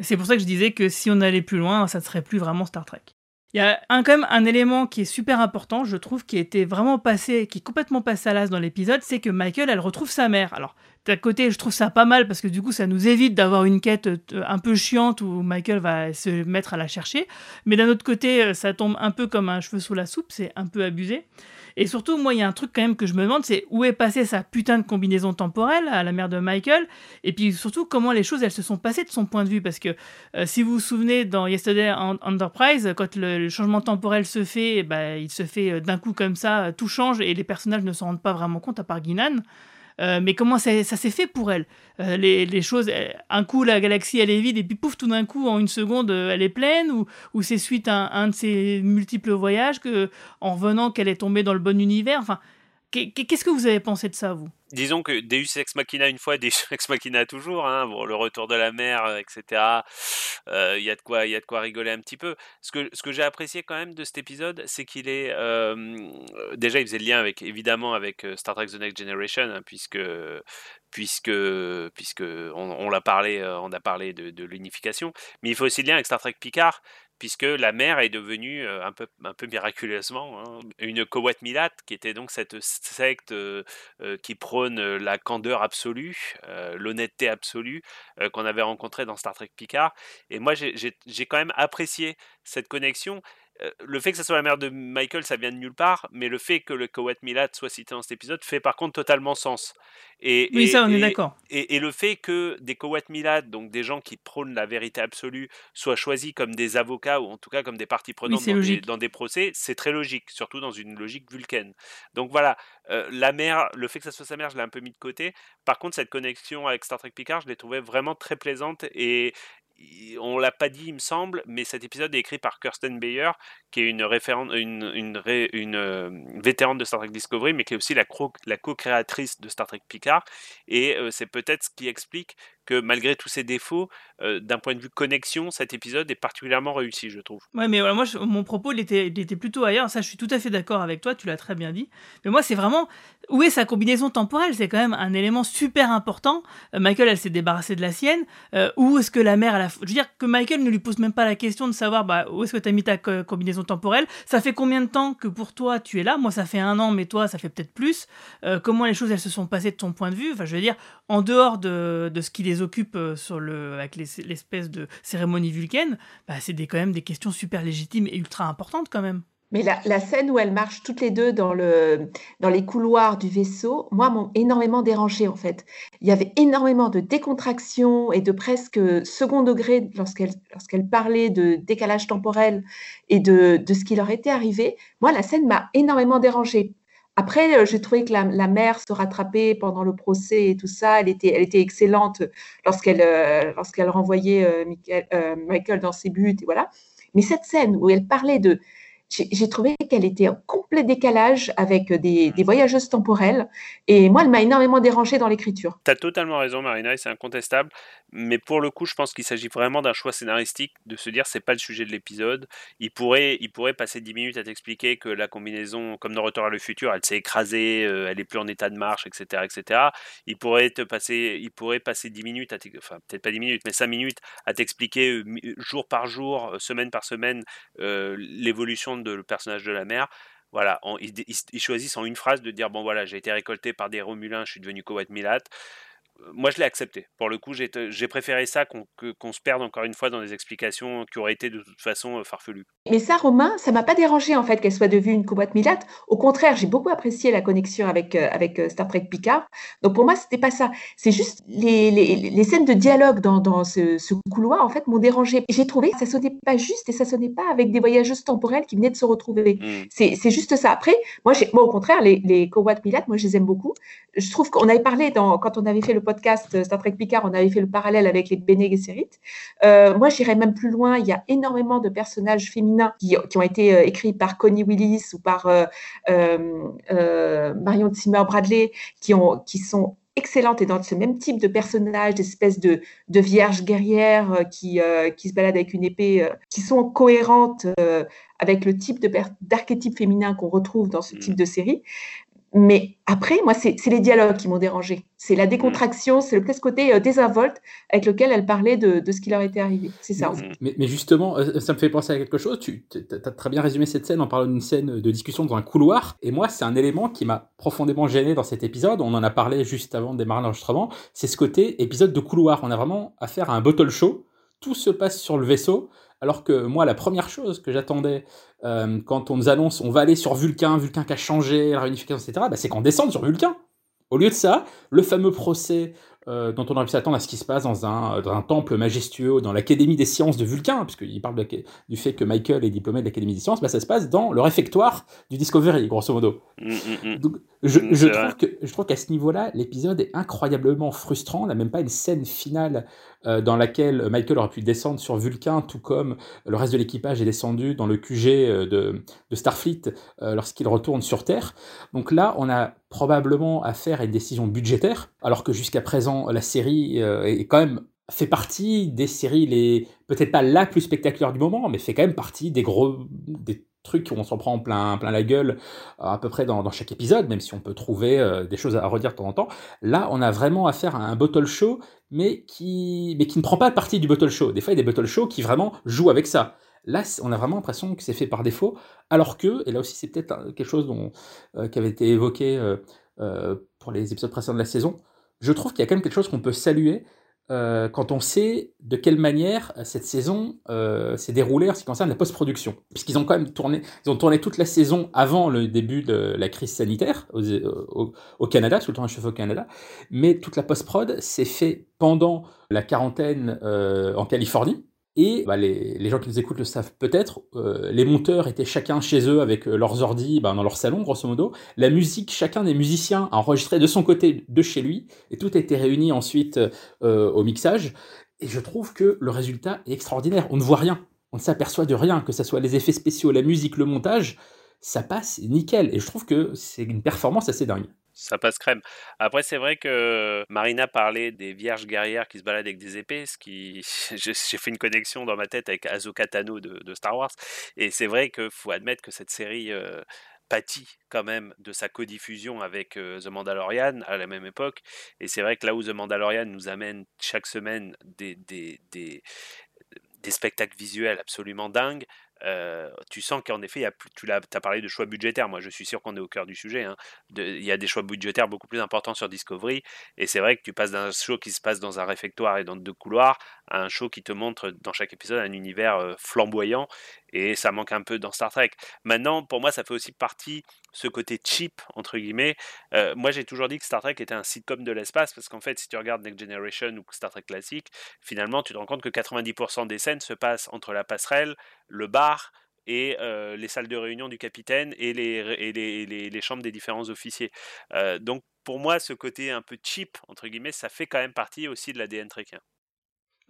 [SPEAKER 3] C'est pour ça que je disais que si on allait plus loin, ça ne serait plus vraiment Star Trek. Il y a un, quand un élément qui est super important, je trouve, qui était vraiment passé, qui est complètement passé à l'as dans l'épisode, c'est que Michael, elle retrouve sa mère. Alors, d'un côté, je trouve ça pas mal parce que du coup, ça nous évite d'avoir une quête euh, un peu chiante où Michael va se mettre à la chercher. Mais d'un autre côté, euh, ça tombe un peu comme un cheveu sous la soupe, c'est un peu abusé. Et surtout, moi, il y a un truc quand même que je me demande, c'est où est passée sa putain de combinaison temporelle à la mère de Michael Et puis surtout, comment les choses, elles se sont passées de son point de vue Parce que euh, si vous vous souvenez, dans Yesterday Enterprise, quand le, changement temporel se fait, bah, il se fait euh, d'un coup comme ça, tout change et les personnages ne s'en rendent pas vraiment compte, à part Guinan. Mais comment ça, s'est fait pour elle les, choses, un coup la galaxie elle est vide et puis pouf, tout d'un coup en une seconde elle est pleine ou, ou c'est suite à un, de ses multiples voyages que en revenant qu'elle est tombée dans le bon univers? Enfin, qu'est-ce que vous avez pensé de ça, vous?
[SPEAKER 1] Disons que Deus Ex Machina une fois, Deus Ex Machina toujours, hein, bon, le retour de la mer, euh, etc. Euh, il y a de quoi, y a de quoi rigoler un petit peu. Ce que, ce que j'ai apprécié quand même de cet épisode, c'est qu'il est, déjà il faisait le lien avec évidemment avec euh, Star Trek The Next Generation, hein, puisque puisque puisque on, l'a parlé, on a parlé de, de l'unification, mais il faut aussi le lien avec Star Trek Picard, puisque la mer est devenue un peu, un peu miraculeusement hein, une Kowat Milat, qui était donc cette secte qui prône la candeur absolue, l'honnêteté absolue qu'on avait rencontrée dans Star Trek Picard. Et moi, j'ai quand même apprécié cette connexion le fait que ça soit la mère de Michael, ça vient de nulle part, mais le fait que le Kowat Milat soit cité dans cet épisode fait par contre totalement sens.
[SPEAKER 3] Et, oui, ça, on est d'accord.
[SPEAKER 1] Et, le fait que des Kowat Milat, donc des gens qui prônent la vérité absolue, soient choisis comme des avocats ou en tout cas comme des parties prenantes dans, des, procès, c'est très logique, surtout dans une logique vulcaine. Donc voilà, la mère, le fait que ça soit sa mère, je l'ai un peu mis de côté. Par contre, cette connexion avec Star Trek Picard, je l'ai trouvée vraiment très plaisante et, on l'a pas dit, il me semble, mais cet épisode est écrit par Kirsten Bayer, qui est une, une, une, euh, de Star Trek Discovery, mais qui est aussi la, la co-créatrice de Star Trek Picard. Et euh, c'est peut-être ce qui explique que malgré tous ses défauts, euh, d'un point de vue connexion, cet épisode est particulièrement réussi, je trouve.
[SPEAKER 3] Ouais, mais voilà, moi, mon propos, il était, il était plutôt ailleurs. Ça, je suis tout à fait d'accord avec toi, tu l'as très bien dit. Mais moi, c'est vraiment où est sa combinaison temporelle? C'est quand même un élément super important. Michael, elle s'est débarrassée de la sienne. où est-ce que la mère, a Je veux dire que Michael ne lui pose même pas la question de savoir bah, où est-ce que tu as mis ta combinaison temporelle? Ça fait combien de temps que pour toi tu es là? Moi, ça fait un an, mais toi, ça fait peut-être plus. Euh, comment les choses elles se sont passées de ton point de vue? Enfin, je veux dire, en dehors de, ce qui les occupe euh, sur le, avec l'espèce de cérémonie vulcaine, bah, c'est quand même des questions super légitimes et ultra importantes quand même.
[SPEAKER 7] Mais la, scène où elles marchent toutes les deux dans, le, dans les couloirs du vaisseau, moi, m'ont énormément dérangé en fait. Il y avait énormément de décontraction et de presque second degré lorsqu'elle lorsqu'elle parlait de décalage temporel et de, de, ce qui leur était arrivé. Moi, la scène m'a énormément dérangée. Après, euh, j'ai trouvé que la, mère se rattrapait pendant le procès et tout ça. Elle était, elle était excellente lorsqu'elle euh, renvoyait euh, Michael dans ses buts. Et voilà. Mais cette scène où elle parlait de j'ai trouvé qu'elle était en complet décalage avec des, des, voyageuses temporelles. Et moi, elle m'a énormément dérangée dans l'écriture.
[SPEAKER 1] Tu as totalement raison, Marina, et c'est incontestable. Mais pour le coup, je pense qu'il s'agit vraiment d'un choix scénaristique de se dire c'est pas le sujet de l'épisode. Il pourrait, il pourrait passer 10 minutes à t'expliquer que la combinaison, comme dans Retour à le futur, elle s'est écrasée, euh, elle est plus en état de marche, etc., etc. Il pourrait te passer, il pourrait passer 10 minutes, à enfin peut-être pas 10 minutes, mais 5 minutes à t'expliquer euh, jour par jour, euh, semaine par semaine, l'évolution de le personnage de la mère. Voilà, ils, choisissent en une phrase de dire bon voilà, j'ai été récolté par des Romulins, je suis devenu Kowat Milat moi, je l'ai accepté. Pour le coup, j'ai préféré ça qu'on se perde encore une fois dans des explications qui auraient été de toute façon euh, farfelues.
[SPEAKER 7] Mais ça, Romain, ça m'a pas dérangé en fait qu'elle soit devenue une coboite Milat. Au contraire, j'ai beaucoup apprécié la connexion avec, euh, avec euh, Star Trek Picard. Donc pour moi, c'était pas ça. C'est juste les, les, les, scènes de dialogue dans, dans ce, ce, couloir en fait m'ont dérangé. J'ai trouvé que ça sonnait pas juste et ça sonnait pas avec des voyageuses temporelles qui venaient de se retrouver. Hmm. C'est juste ça. Après, moi, moi au contraire, les, les Milat, moi, je les aime beaucoup. Je trouve qu'on avait parlé dans, quand on avait fait le podcast euh, Star Trek Picard, on avait fait le parallèle avec les Bene Gesserit. Euh, moi, j'irais même plus loin. Il y a énormément de personnages féminins qui, ont été euh, écrits par Connie Willis ou par Marion Zimmer Bradley, qui, ont, qui sont excellentes et dans ce même type de personnage, d'espèces de, de vierges guerrières qui, qui se baladent avec une épée, qui sont cohérentes avec le type d'archétype féminin qu'on retrouve dans ce mm. type de série. Mais après, moi, c'est les dialogues qui m'ont dérangé. C'est la décontraction, c'est le petit côté euh, désinvolte avec lequel elle parlait de, de, ce qui leur était arrivé. C'est ça.
[SPEAKER 6] Mais, mais, justement, euh, ça me fait penser à quelque chose. Tu as très bien résumé cette scène en parlant d'une scène de discussion dans un couloir. Et moi, c'est un élément qui m'a profondément gêné dans cet épisode. On en a parlé juste avant de démarrer l'enregistrement. C'est ce côté épisode de couloir. On a vraiment affaire à un bottle show. Tout se passe sur le vaisseau. Alors que moi, la première chose que j'attendais euh, quand on nous annonce on va aller sur Vulcain, Vulcain qui a changé, la réunification, etc., bah, c'est qu'on descende sur Vulcain. Au lieu de ça, le fameux procès euh, dont on aurait pu s'attendre à ce qui se passe dans un, dans un temple majestueux, dans l'Académie des sciences de Vulcain, puisqu'il parle du fait que Michael est diplômé de l'Académie des sciences, bah, ça se passe dans le réfectoire du Discovery, grosso modo. Mm, mm, mm. Donc, je, je, trouve que, je trouve qu'à ce niveau-là, l'épisode est incroyablement frustrant. On n'a même pas une scène finale euh, dans laquelle Michael aurait pu descendre sur Vulcain, tout comme le reste de l'équipage est descendu dans le QG euh, de, de Starfleet lorsqu'il retourne sur Terre. Donc là, on a probablement à faire une décision budgétaire, alors que jusqu'à présent, la série euh, est quand même fait partie des séries les peut-être pas la plus spectaculaire du moment, mais fait quand même partie des gros des trucs où on s'en prend plein plein la gueule à peu près dans, chaque épisode, même si on peut trouver euh, des choses à redire de temps en temps. Là, on a vraiment affaire à un bottle show, mais qui mais qui ne prend pas partie du bottle show. Des fois, il y a des bottle shows qui vraiment jouent avec ça. Là, on a vraiment l'impression que c'est fait par défaut, alors que, et là aussi c'est peut-être quelque chose dont, euh, qui avait été évoqué euh, euh, pour les épisodes précédents de la saison, je trouve qu'il y a quand même quelque chose qu'on peut saluer quand on sait de quelle manière cette saison s'est déroulée en ce qui concerne la post-production. Puisqu'ils ont quand même tourné, ils ont tourné toute la saison avant le début de la crise sanitaire au, Canada, sous le tournage au Canada, mais toute la post-prod s'est fait pendant la quarantaine en Californie. Et bah, les, gens qui nous écoutent le savent peut-être, euh, les monteurs étaient chacun chez eux avec euh, leurs ordi bah, dans leur salon, grosso modo. La musique, chacun des musiciens a enregistré de son côté, de chez lui, et tout a été réuni ensuite euh, au mixage. Et je trouve que le résultat est extraordinaire. On ne voit rien, on ne s'aperçoit de rien, que ce soit les effets spéciaux, la musique, le montage, ça passe nickel. Et je trouve que c'est une performance assez dingue
[SPEAKER 1] ça passe crème. Après, c'est vrai que Marina parlait des vierges guerrières qui se baladent avec des épées, ce qui j'ai fait une connexion dans ma tête avec Ahsoka Tano de, Star Wars, et c'est vrai qu'il faut admettre que cette série euh, pâtit quand même de sa codiffusion avec euh, The Mandalorian à la même époque, et c'est vrai que là où The Mandalorian nous amène chaque semaine des, des, des spectacles visuels absolument dingues, tu sens qu'en effet, tu as, as, parlé de choix budgétaires. Moi, je suis sûr qu'on est au cœur du sujet. Hein. Il y a des choix budgétaires beaucoup plus importants sur Discovery. Et c'est vrai que tu passes d'un show qui se passe dans un réfectoire et dans deux couloirs à un show qui te montre dans chaque épisode un univers flamboyant. Et ça manque un peu dans Star Trek. Maintenant, pour moi, ça fait aussi partie ce côté cheap, entre guillemets. moi, j'ai toujours dit que Star Trek était un sitcom de l'espace, parce qu'en fait, si tu regardes Next Generation ou Star Trek classique, finalement, tu te rends compte que 90% des scènes se passent entre la passerelle, le bar et les salles de réunion du capitaine et les, chambres des différents officiers. donc, pour moi, ce côté un peu cheap, entre guillemets, ça fait quand même partie aussi de l'ADN trekien.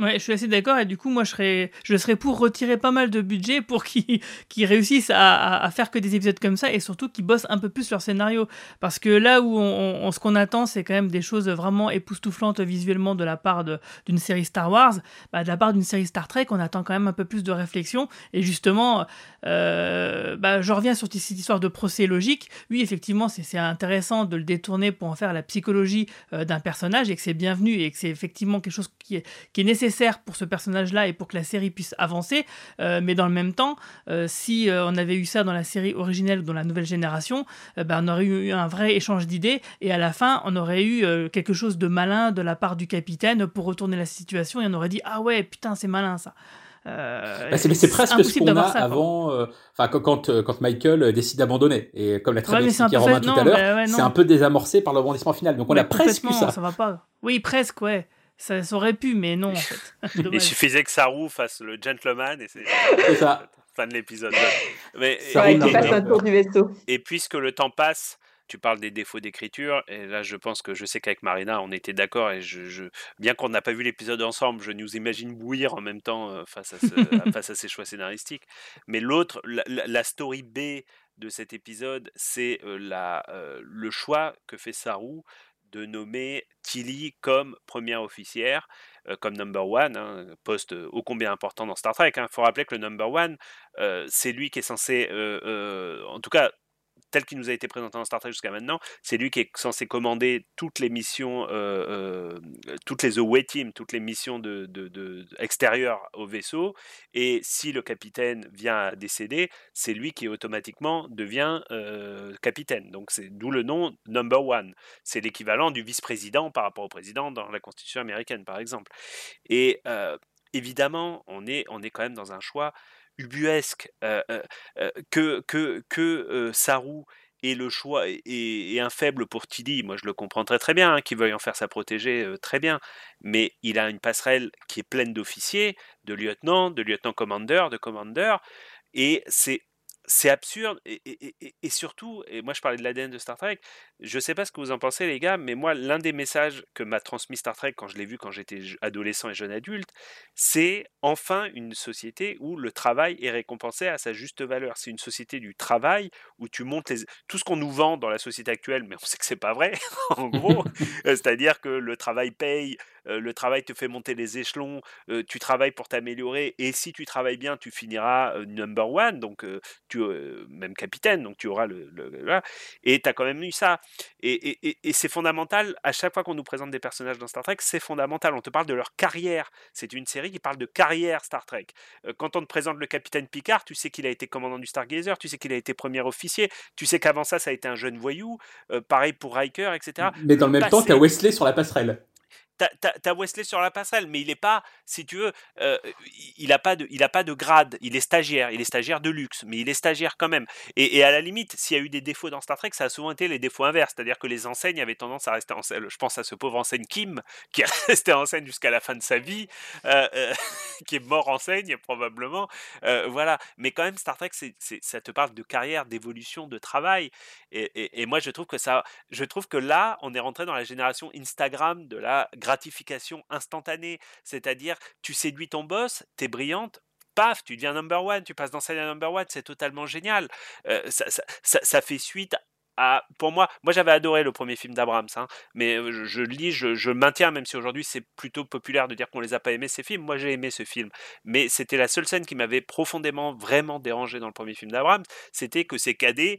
[SPEAKER 3] Ouais, je suis assez d'accord et du coup moi je serais je serais pour retirer pas mal de budget pour qu'ils réussissent à, à, faire que des épisodes comme ça et surtout qu'ils bossent un peu plus leur scénario parce que là où on, ce qu'on attend c'est quand même des choses vraiment époustouflantes visuellement de la part d'une série Star Wars, bah, de la part d'une série Star Trek on attend quand même un peu plus de réflexion et justement euh, bah, je reviens sur cette histoire de procès logique. Oui effectivement c'est intéressant de le détourner pour en faire la psychologie euh, d'un personnage et que c'est bienvenu et que c'est effectivement quelque chose qui est, qui est nécessaire pour ce personnage-là et pour que la série puisse avancer. Euh, mais dans le même temps, euh, si euh, on avait eu ça dans la série originelle ou dans la nouvelle génération, ben, on aurait eu un vrai échange d'idées et à la fin, on aurait eu quelque chose de malin de la part du capitaine pour retourner la situation et on aurait dit ah ouais putain c'est malin ça.
[SPEAKER 6] Bah, c'est presque ce qu'on a avant, enfin quand, quand Michael décide d'abandonner et comme la traduction qui revient tout à l'heure, c'est un peu désamorcé par le rebondissement final. Donc on a presque ça.
[SPEAKER 3] Ça va pas. Oui, presque, ouais. Ça, aurait pu, mais non, en fait.
[SPEAKER 1] Il suffisait que Saru fasse le gentleman et c'est
[SPEAKER 6] ça.
[SPEAKER 1] Fin de l'épisode.
[SPEAKER 7] Mais, et, passe un tour du vaisseau.
[SPEAKER 1] Et puisque le temps passe, tu parles des défauts d'écriture, et là je pense que je sais qu'avec Marina on était d'accord, et je, bien qu'on n'a pas vu l'épisode ensemble, je nous imagine bouillir en même temps euh, face, à face à ces choix scénaristiques. Mais l'autre, la, story B de cet épisode, c'est euh, la, euh, le choix que fait Saru de nommer Tilly comme première officière, euh, comme number one, hein, poste ô combien important dans Star Trek. Il hein. faut rappeler que le number one, euh, c'est lui qui est censé, euh, en tout cas tel qu'il nous a été présenté dans Star Trek jusqu'à maintenant, c'est lui qui est censé commander toutes les missions, euh, euh, toutes les away teams, toutes les missions de, extérieures au vaisseau. Et si le capitaine vient à décéder, c'est lui qui automatiquement devient euh, capitaine. Donc c'est d'où le nom number one. C'est l'équivalent du vice-président par rapport au président dans la Constitution américaine, par exemple. Et évidemment, on est, on est quand même dans un choix ubuesque que, que, que Saru et le choix est, un faible pour Tilly, moi je le comprends très très bien, hein, qu'il veuille en faire sa protégée, euh, très bien, mais il a une passerelle qui est pleine d'officiers, de lieutenants, de lieutenants-commandeurs, de commandeurs, et c'est c'est absurde et, surtout, et moi je parlais de l'ADN de Star Trek, je sais pas ce que vous en pensez les gars, mais moi l'un des messages que m'a transmis Star Trek quand je l'ai vu quand j'étais adolescent et jeune adulte, c'est enfin une société où le travail est récompensé à sa juste valeur. C'est une société du travail où tu montes les... tout ce qu'on nous vend dans la société actuelle, mais on sait que c'est pas vrai en gros, c'est-à-dire que le travail paye, le travail te fait monter les échelons, tu travailles pour t'améliorer, et si tu travailles bien, tu finiras number one, donc tu, même capitaine, donc tu auras le... et tu as quand même eu ça. Et, c'est fondamental, à chaque fois qu'on nous présente des personnages dans Star Trek, c'est fondamental, on te parle de leur carrière. C'est une série qui parle de carrière Star Trek. quand on te présente le capitaine Picard, tu sais qu'il a été commandant du Stargazer, tu sais qu'il a été premier officier, tu sais qu'avant ça, ça a été un jeune voyou, pareil pour Riker, etc.
[SPEAKER 6] Mais dans le même temps, tu as Wesley sur la passerelle
[SPEAKER 1] t'as Wesley sur la passerelle, mais il est pas, si tu veux, euh, il a pas de, pas de grade. Il est stagiaire, il est stagiaire de luxe, mais il est stagiaire quand même. Et, à la limite, s'il y a eu des défauts dans Star Trek, ça a souvent été les défauts inverses, c'est-à-dire que les enseignes avaient tendance à rester en Je pense à ce pauvre enseigne Kim qui est resté enseigne jusqu'à la fin de sa vie, euh, euh, qui est mort enseigne probablement. voilà. Mais quand même, Star Trek, ça te parle de carrière, d'évolution, de travail. Et, et, moi, je trouve que ça, je trouve que là, on est rentré dans la génération Instagram de la gratification instantanée. C'est-à-dire, tu séduis ton boss, t'es brillante, paf, tu deviens number one, tu passes dans celle number one, c'est totalement génial. Euh, ça, ça, fait suite pour moi, moi j'avais adoré le premier film d'Abrams, hein, mais je, je lis, je, je, maintiens, même si aujourd'hui c'est plutôt populaire de dire qu'on les a pas aimés ces films. Moi j'ai aimé ce film, mais c'était la seule scène qui m'avait profondément, vraiment dérangé dans le premier film d'Abrams, c'était que ces cadets,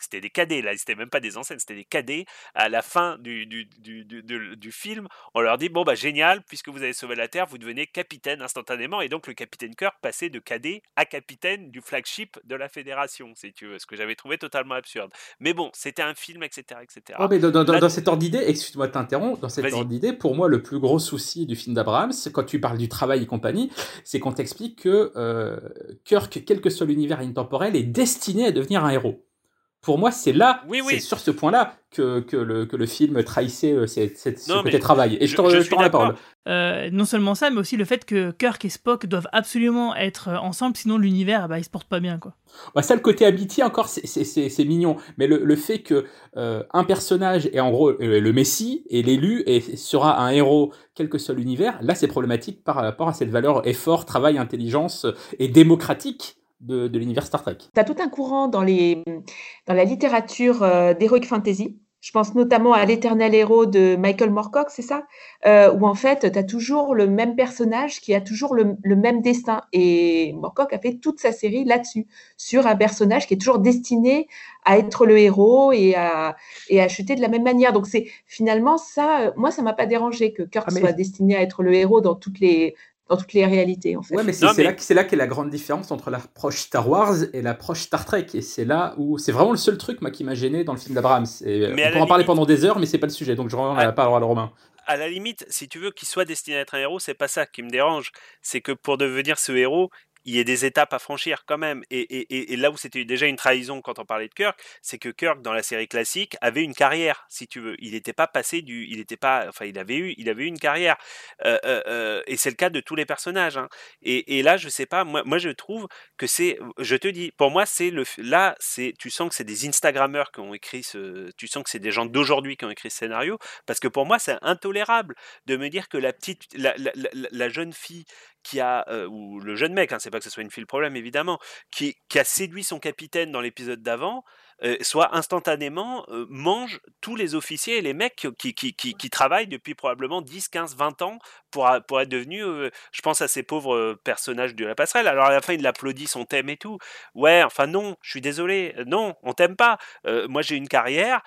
[SPEAKER 1] c'était des cadets là, c'était même pas des anciennes, c'était des cadets. À la fin du film, on leur dit bon bah génial, puisque vous avez sauvé la Terre, vous devenez capitaine instantanément, et donc le capitaine Kirk passait de cadet à capitaine du flagship de la Fédération, si tu veux, ce que j'avais trouvé totalement absurde. Mais bon, c'était un film, etc. etc.
[SPEAKER 6] mais dans, dans, cet ordre d'idée, excuse-moi de t'interrompre, dans cet ordre d'idée, pour moi, le plus gros souci du film d'Abraham, quand tu parles du travail et compagnie, c'est qu'on t'explique que euh, Kirk, quel que soit l'univers intemporel, est destiné à devenir un héros. Pour moi, c'est là, c'est sur ce point-là que, que, le, que le film trahissait euh, ce côté travail. Et je, te, rends la parole.
[SPEAKER 3] Euh, non seulement ça, mais aussi le fait que Kirk et Spock doivent absolument être euh, ensemble, sinon l'univers, bah, il se porte pas bien. Quoi.
[SPEAKER 6] Bah, ça, le côté amitié, encore, c'est mignon. Mais le, le fait que un personnage est en gros le Messie et l'élu et sera un héros, quel que soit l'univers, là, c'est problématique par rapport à cette valeur effort, travail, intelligence et démocratique de, l'univers Star Trek.
[SPEAKER 7] Tu as tout un courant dans, les, dans la littérature euh, d'Heroic Fantasy. Je pense notamment à l'éternel héros de Michael Moorcock, c'est ça? Euh, Où en fait, tu as toujours le même personnage qui a toujours le, même destin. Et Moorcock a fait toute sa série là-dessus, sur un personnage qui est toujours destiné à être le héros et à, et à chuter de la même manière. Donc c'est finalement ça, euh, moi ça m'a pas dérangé que Kirk ah, soit destiné à être le héros dans toutes les dans toutes les réalités en fait.
[SPEAKER 6] Ouais, mais c'est là, c'est là qu'est la grande différence entre l'approche Star Wars et l'approche Star Trek. Et c'est là où c'est vraiment le seul truc moi qui m'a gêné dans le film d'Abraham. On pourra en parler pendant des heures, mais c'est pas le sujet. Donc je rends la parole à Romain.
[SPEAKER 1] À la limite, si tu veux qu'il soit destiné à être un héros, c'est pas ça qui me dérange. C'est que pour devenir ce héros, il y a des étapes à franchir quand même. Et, là où c'était déjà une trahison quand on parlait de Kirk, c'est que Kirk, dans la série classique, avait une carrière, si tu veux. Il n'était pas passé du. Il n'était pas. Enfin, il avait eu, il avait eu une carrière. Euh, euh, euh, et c'est le cas de tous les personnages. Hein. Et, là, je sais pas, moi, je trouve que c'est. Je te dis, pour moi, c'est le. Là, c'est. Tu sens que c'est des Instagrammeurs qui ont écrit ce. Tu sens que c'est des gens d'aujourd'hui qui ont écrit ce scénario. Parce que pour moi, c'est intolérable de me dire que la petite. la jeune fille qui a, ou le jeune mec, hein, c'est pas que ce soit une fille le problème évidemment, qui a séduit son capitaine dans l'épisode d'avant, euh, soit instantanément euh, mange tous les officiers et les mecs qui, qui, qui, qui, travaillent depuis probablement 10, 15, 20 ans pour, pour être devenus, euh, je pense à ces pauvres personnages de la passerelle. Alors à la fin, il l'applaudit, son thème et tout. Ouais, enfin non, je suis désolé, non, on t'aime pas. moi j'ai une carrière,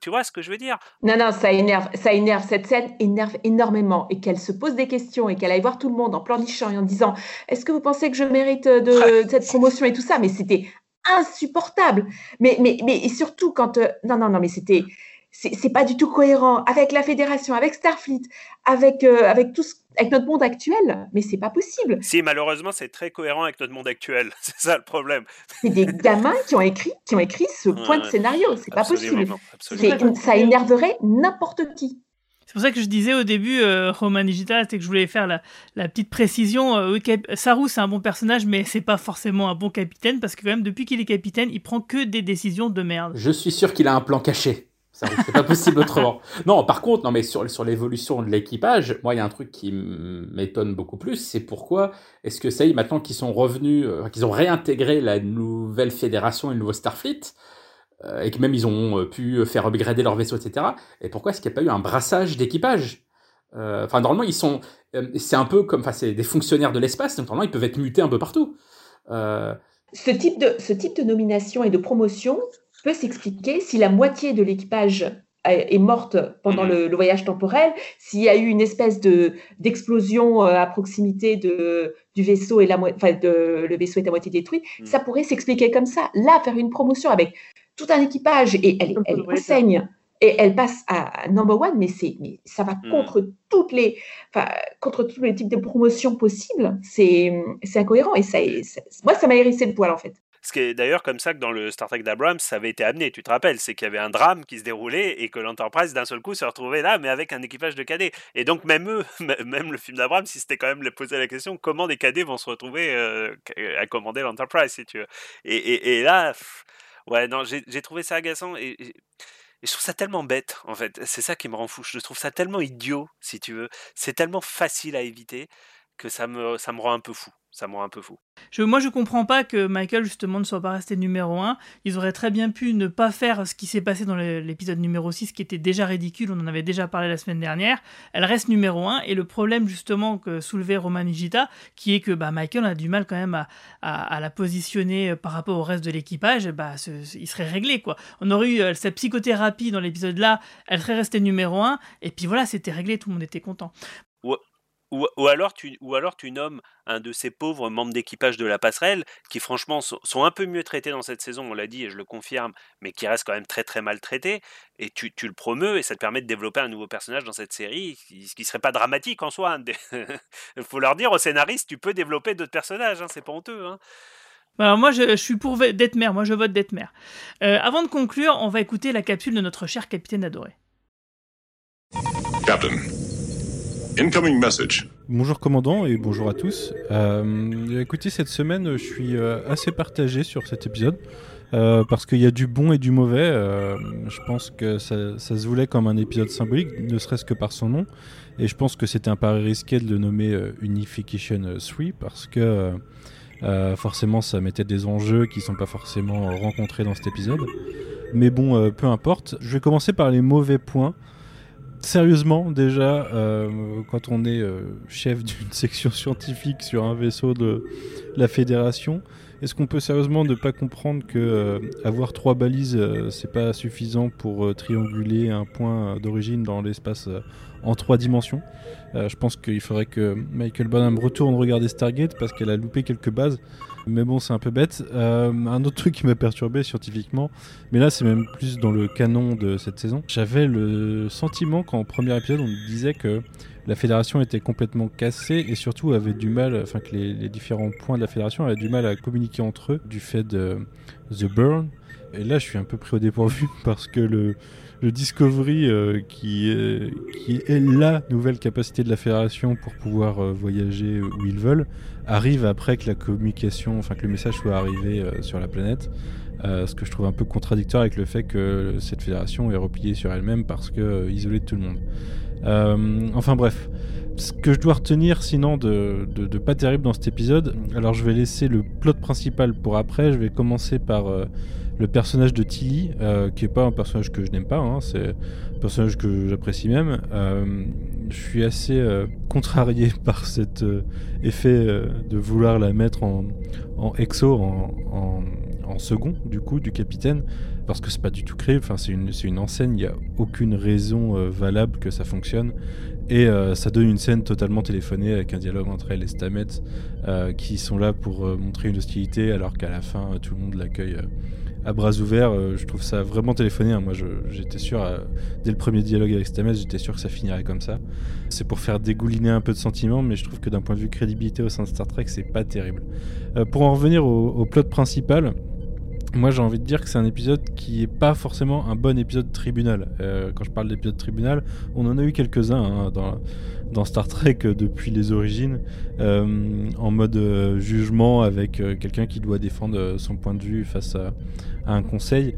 [SPEAKER 1] tu vois ce que je veux dire?
[SPEAKER 7] Non, non, ça énerve, ça énerve. Cette scène énerve énormément et qu'elle se pose des questions et qu'elle aille voir tout le monde en pleurnichant et en disant Est-ce que vous pensez que je mérite de, de cette promotion et tout ça? Mais c'était insupportable. Mais, mais, mais surtout quand. Euh, non, non, non, mais c'était. c'est pas du tout cohérent avec la fédération, avec Starfleet, avec, euh, avec, tout avec notre monde actuel, mais c'est pas possible.
[SPEAKER 1] Si, malheureusement, c'est très cohérent avec notre monde actuel. C'est ça le problème.
[SPEAKER 7] C'est des gamins qui ont écrit, qui ont écrit ce point de scénario. C'est pas possible. Ça énerverait n'importe qui.
[SPEAKER 3] C'est pour ça que je disais au début, euh, Roman Digital, c'était que je voulais faire la, petite précision. Euh, Saru, c'est un bon personnage, mais c'est pas forcément un bon capitaine, parce que quand même, depuis qu'il est capitaine, il prend que des décisions de merde.
[SPEAKER 6] Je suis sûr qu'il a un plan caché. C'est pas possible autrement. Non, par contre, non, mais sur, sur l'évolution de l'équipage, moi, il y a un truc qui m'étonne beaucoup plus, c'est pourquoi est-ce que ça y est, maintenant qu'ils sont revenus, euh, qu'ils ont réintégré la nouvelle fédération et le nouveau Starfleet, et que même ils ont euh, pu faire upgrader leur vaisseau, etc. Et pourquoi est-ce qu'il n'y a pas eu un brassage d'équipage? Enfin, normalement, ils sont, c'est un peu comme, enfin, c'est des fonctionnaires de l'espace, donc normalement, ils peuvent être mutés un peu partout.
[SPEAKER 7] Ce type de, ce type de nomination et de promotion peut s'expliquer si la moitié de l'équipage est morte pendant mhm. le, voyage temporel, s'il y a eu une espèce de d'explosion euh, à proximité de, du vaisseau et la enfin de, le vaisseau est à moitié détruit, mhm. ça pourrait s'expliquer comme ça. Là, faire une promotion avec tout un équipage et elle, elle enseigne et elle passe à number one, mais c'est mais ça va mhm. contre toutes les enfin, contre tous les types de promotions possibles. C'est c'est incohérent et ça, moi ça m'a hérissé le poil en fait.
[SPEAKER 1] Ce qui est d'ailleurs comme ça que dans le Star Trek d'Abrams, ça avait été amené, tu te rappelles, c'est qu'il y avait un drame qui se déroulait et que l'Enterprise d'un seul coup se retrouvait là, mais avec un équipage de cadets. Et donc même eux, même le film d'Abrams, si c'était quand même poser la question, comment des cadets vont se retrouver euh, à commander l'Enterprise, si tu veux. Et, et, là, ouais, non, j'ai trouvé ça agaçant et, et je trouve ça tellement bête, en fait. C'est ça qui me rend fou. Je trouve ça tellement idiot, si tu veux. C'est tellement facile à éviter que ça me, ça me rend un peu fou ça me rend un peu fou.
[SPEAKER 3] Je, moi, je comprends pas que Michael, justement, ne soit pas resté numéro 1. Ils auraient très bien pu ne pas faire ce qui s'est passé dans l'épisode numéro 6, qui était déjà ridicule, on en avait déjà parlé la semaine dernière. Elle reste numéro 1, et le problème, justement, que soulevait Roman Nigita, qui est que bah, Michael a du mal quand même à, à, la positionner par rapport au reste de l'équipage, bah, il serait réglé, quoi. On aurait eu euh, cette psychothérapie dans l'épisode-là, elle serait restée numéro 1, et puis voilà, c'était réglé, tout le monde était content.
[SPEAKER 1] Ou, alors tu, ou alors tu nommes un de ces pauvres membres d'équipage de la passerelle qui franchement sont, un peu mieux traités dans cette saison, on l'a dit et je le confirme, mais qui restent quand même très très mal traités, et tu, le promeus et ça te permet de développer un nouveau personnage dans cette série, ce qui serait pas dramatique en soi. Il hein. faut leur dire aux scénaristes, tu peux développer d'autres personnages, hein, c'est pas honteux. Hein.
[SPEAKER 3] Alors moi je, suis pour Detmer, moi je vote Detmer. Euh, avant de conclure, on va écouter la capsule de notre cher capitaine adoré.
[SPEAKER 9] Captain, Incoming message. Bonjour commandant et bonjour à tous. Euh, écoutez, cette semaine, je suis euh, assez partagé sur cet épisode. Euh, parce qu'il y a du bon et du mauvais. je pense que ça, se voulait comme un épisode symbolique, ne serait-ce que par son nom. Et je pense que c'était un pari risqué de le nommer Unification 3 parce que forcément ça mettait des enjeux qui ne sont pas forcément rencontrés dans cet épisode. Mais bon, peu importe. Je vais commencer par les mauvais points sérieusement, déjà, euh, quand on est euh, chef d'une section scientifique sur un vaisseau de la Fédération, est-ce qu'on peut sérieusement ne pas comprendre que euh, avoir trois balises, c'est pas suffisant pour trianguler un point d'origine dans l'espace en trois dimensions? Je pense qu'il faudrait que Michael Burnham retourne regarder Stargate parce qu'elle a loupé quelques bases. Mais bon, c'est un peu bête. Euh, un autre truc qui m'a perturbé scientifiquement, mais là c'est même plus dans le canon de cette saison. J'avais le sentiment qu'en premier épisode on disait que la fédération était complètement cassée et surtout avait du mal, enfin que les, différents points de la fédération avaient du mal à communiquer entre eux du fait de The Burn. Et là je suis un peu pris au dépourvu parce que le, le Discovery euh, qui, est, qui est la nouvelle capacité de la fédération pour pouvoir euh, voyager où ils veulent arrive après que la communication, enfin que le message soit arrivé euh, sur la planète. ce que je trouve un peu contradictoire avec le fait que cette fédération est repliée sur elle-même parce que isolée de tout le monde. enfin bref, ce que je dois retenir sinon de, de, pas terrible dans cet épisode, alors je vais laisser le plot principal pour après, je vais commencer par le personnage de Tilly, euh, qui est pas un personnage que je n'aime pas, hein, c'est un personnage que j'apprécie même. Euh, je suis assez euh, contrarié par cet effet de vouloir la mettre en, exo, en, second, du coup, du capitaine, parce que c'est pas du tout créé, enfin, c'est une, une, enseigne, il n'y a aucune raison valable que ça fonctionne. Et ça donne une scène totalement téléphonée avec un dialogue entre elle et Stamet qui sont là pour montrer une hostilité alors qu'à la fin tout le monde l'accueille à bras ouverts. je trouve ça vraiment téléphoné. Hein. Moi, j'étais sûr, dès le premier dialogue avec Stamets, j'étais sûr que ça finirait comme ça. C'est pour faire dégouliner un peu de sentiments, mais je trouve que d'un point de vue crédibilité au sein de Star Trek, c'est pas terrible. pour en revenir au, plot principal, moi j'ai envie de dire que c'est un épisode qui est pas forcément un bon épisode tribunal. Euh, quand je parle d'épisode tribunal, on en a eu quelques-uns hein, dans, dans, Star Trek euh, depuis les origines, euh, en mode jugement avec quelqu'un qui doit défendre son point de vue face à un conseil.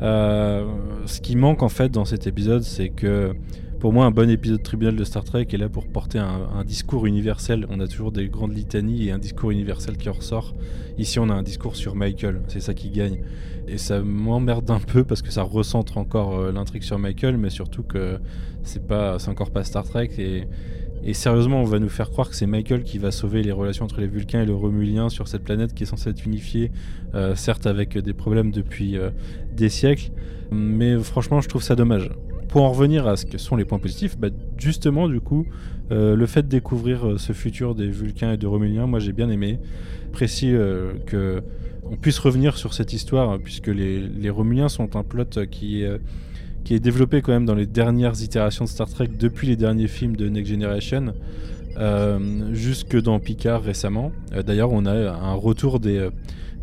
[SPEAKER 9] ce qui manque en fait dans cet épisode, c'est que pour moi, un bon épisode tribunal de Star Trek est là pour porter un, discours universel. On a toujours des grandes litanies et un discours universel qui ressort. Ici, on a un discours sur Michael. C'est ça qui gagne. Et ça m'emmerde un peu parce que ça recentre encore euh, l'intrigue sur Michael, mais surtout que c'est encore pas Star Trek. Et, sérieusement, on va nous faire croire que c'est Michael qui va sauver les relations entre les Vulcains et le Romuliens sur cette planète qui est censée être unifiée, euh, certes avec des problèmes depuis euh, des siècles. Mais franchement, je trouve ça dommage pour en revenir à ce que sont les points positifs, bah, justement, du coup, euh, le fait de découvrir euh, ce futur des Vulcains et de Romuliens, moi j'ai bien aimé. Précis euh, que on puisse revenir sur cette histoire, hein, puisque les, Romuliens sont un plot qui est, qui est développé quand même dans les dernières itérations de Star Trek depuis les derniers films de Next Generation. jusque dans Picard récemment. D'ailleurs, on a un retour des,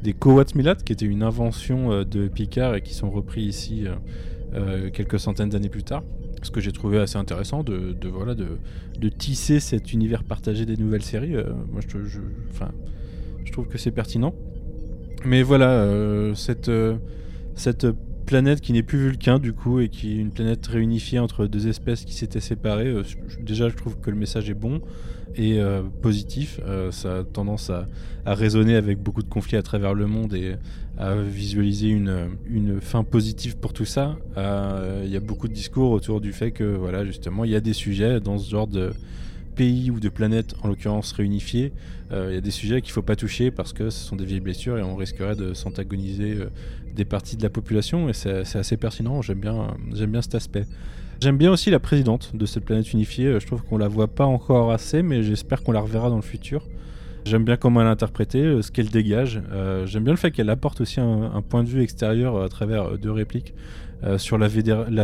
[SPEAKER 9] des Kowat Milat, qui était une invention de Picard et qui sont repris ici euh, quelques centaines d'années plus tard. Ce que j'ai trouvé assez intéressant de, voilà, de, tisser cet univers partagé des nouvelles séries. Euh, moi, je, trouve que c'est pertinent. Mais voilà, euh, cette, cette planète qui n'est plus Vulcain du coup et qui est une planète réunifiée entre deux espèces qui s'étaient séparées. déjà, je trouve que le message est bon et positif. ça a tendance à, à, résonner avec beaucoup de conflits à travers le monde et à visualiser une, une fin positive pour tout ça. Euh, il y a beaucoup de discours autour du fait que, voilà, justement, il y a des sujets dans ce genre de pays ou de planète, en l'occurrence réunifiés, euh, il y a des sujets qu'il ne faut pas toucher parce que ce sont des vieilles blessures et on risquerait de s'antagoniser euh, des parties de la population et c'est assez pertinent, j'aime bien, bien cet aspect. J'aime bien aussi la présidente de cette planète unifiée, je trouve qu'on la voit pas encore assez mais j'espère qu'on la reverra dans le futur. J'aime bien comment elle a interprété, euh, ce qu'elle dégage. Euh, j'aime bien le fait qu'elle apporte aussi un, point de vue extérieur à travers euh, deux répliques sur la,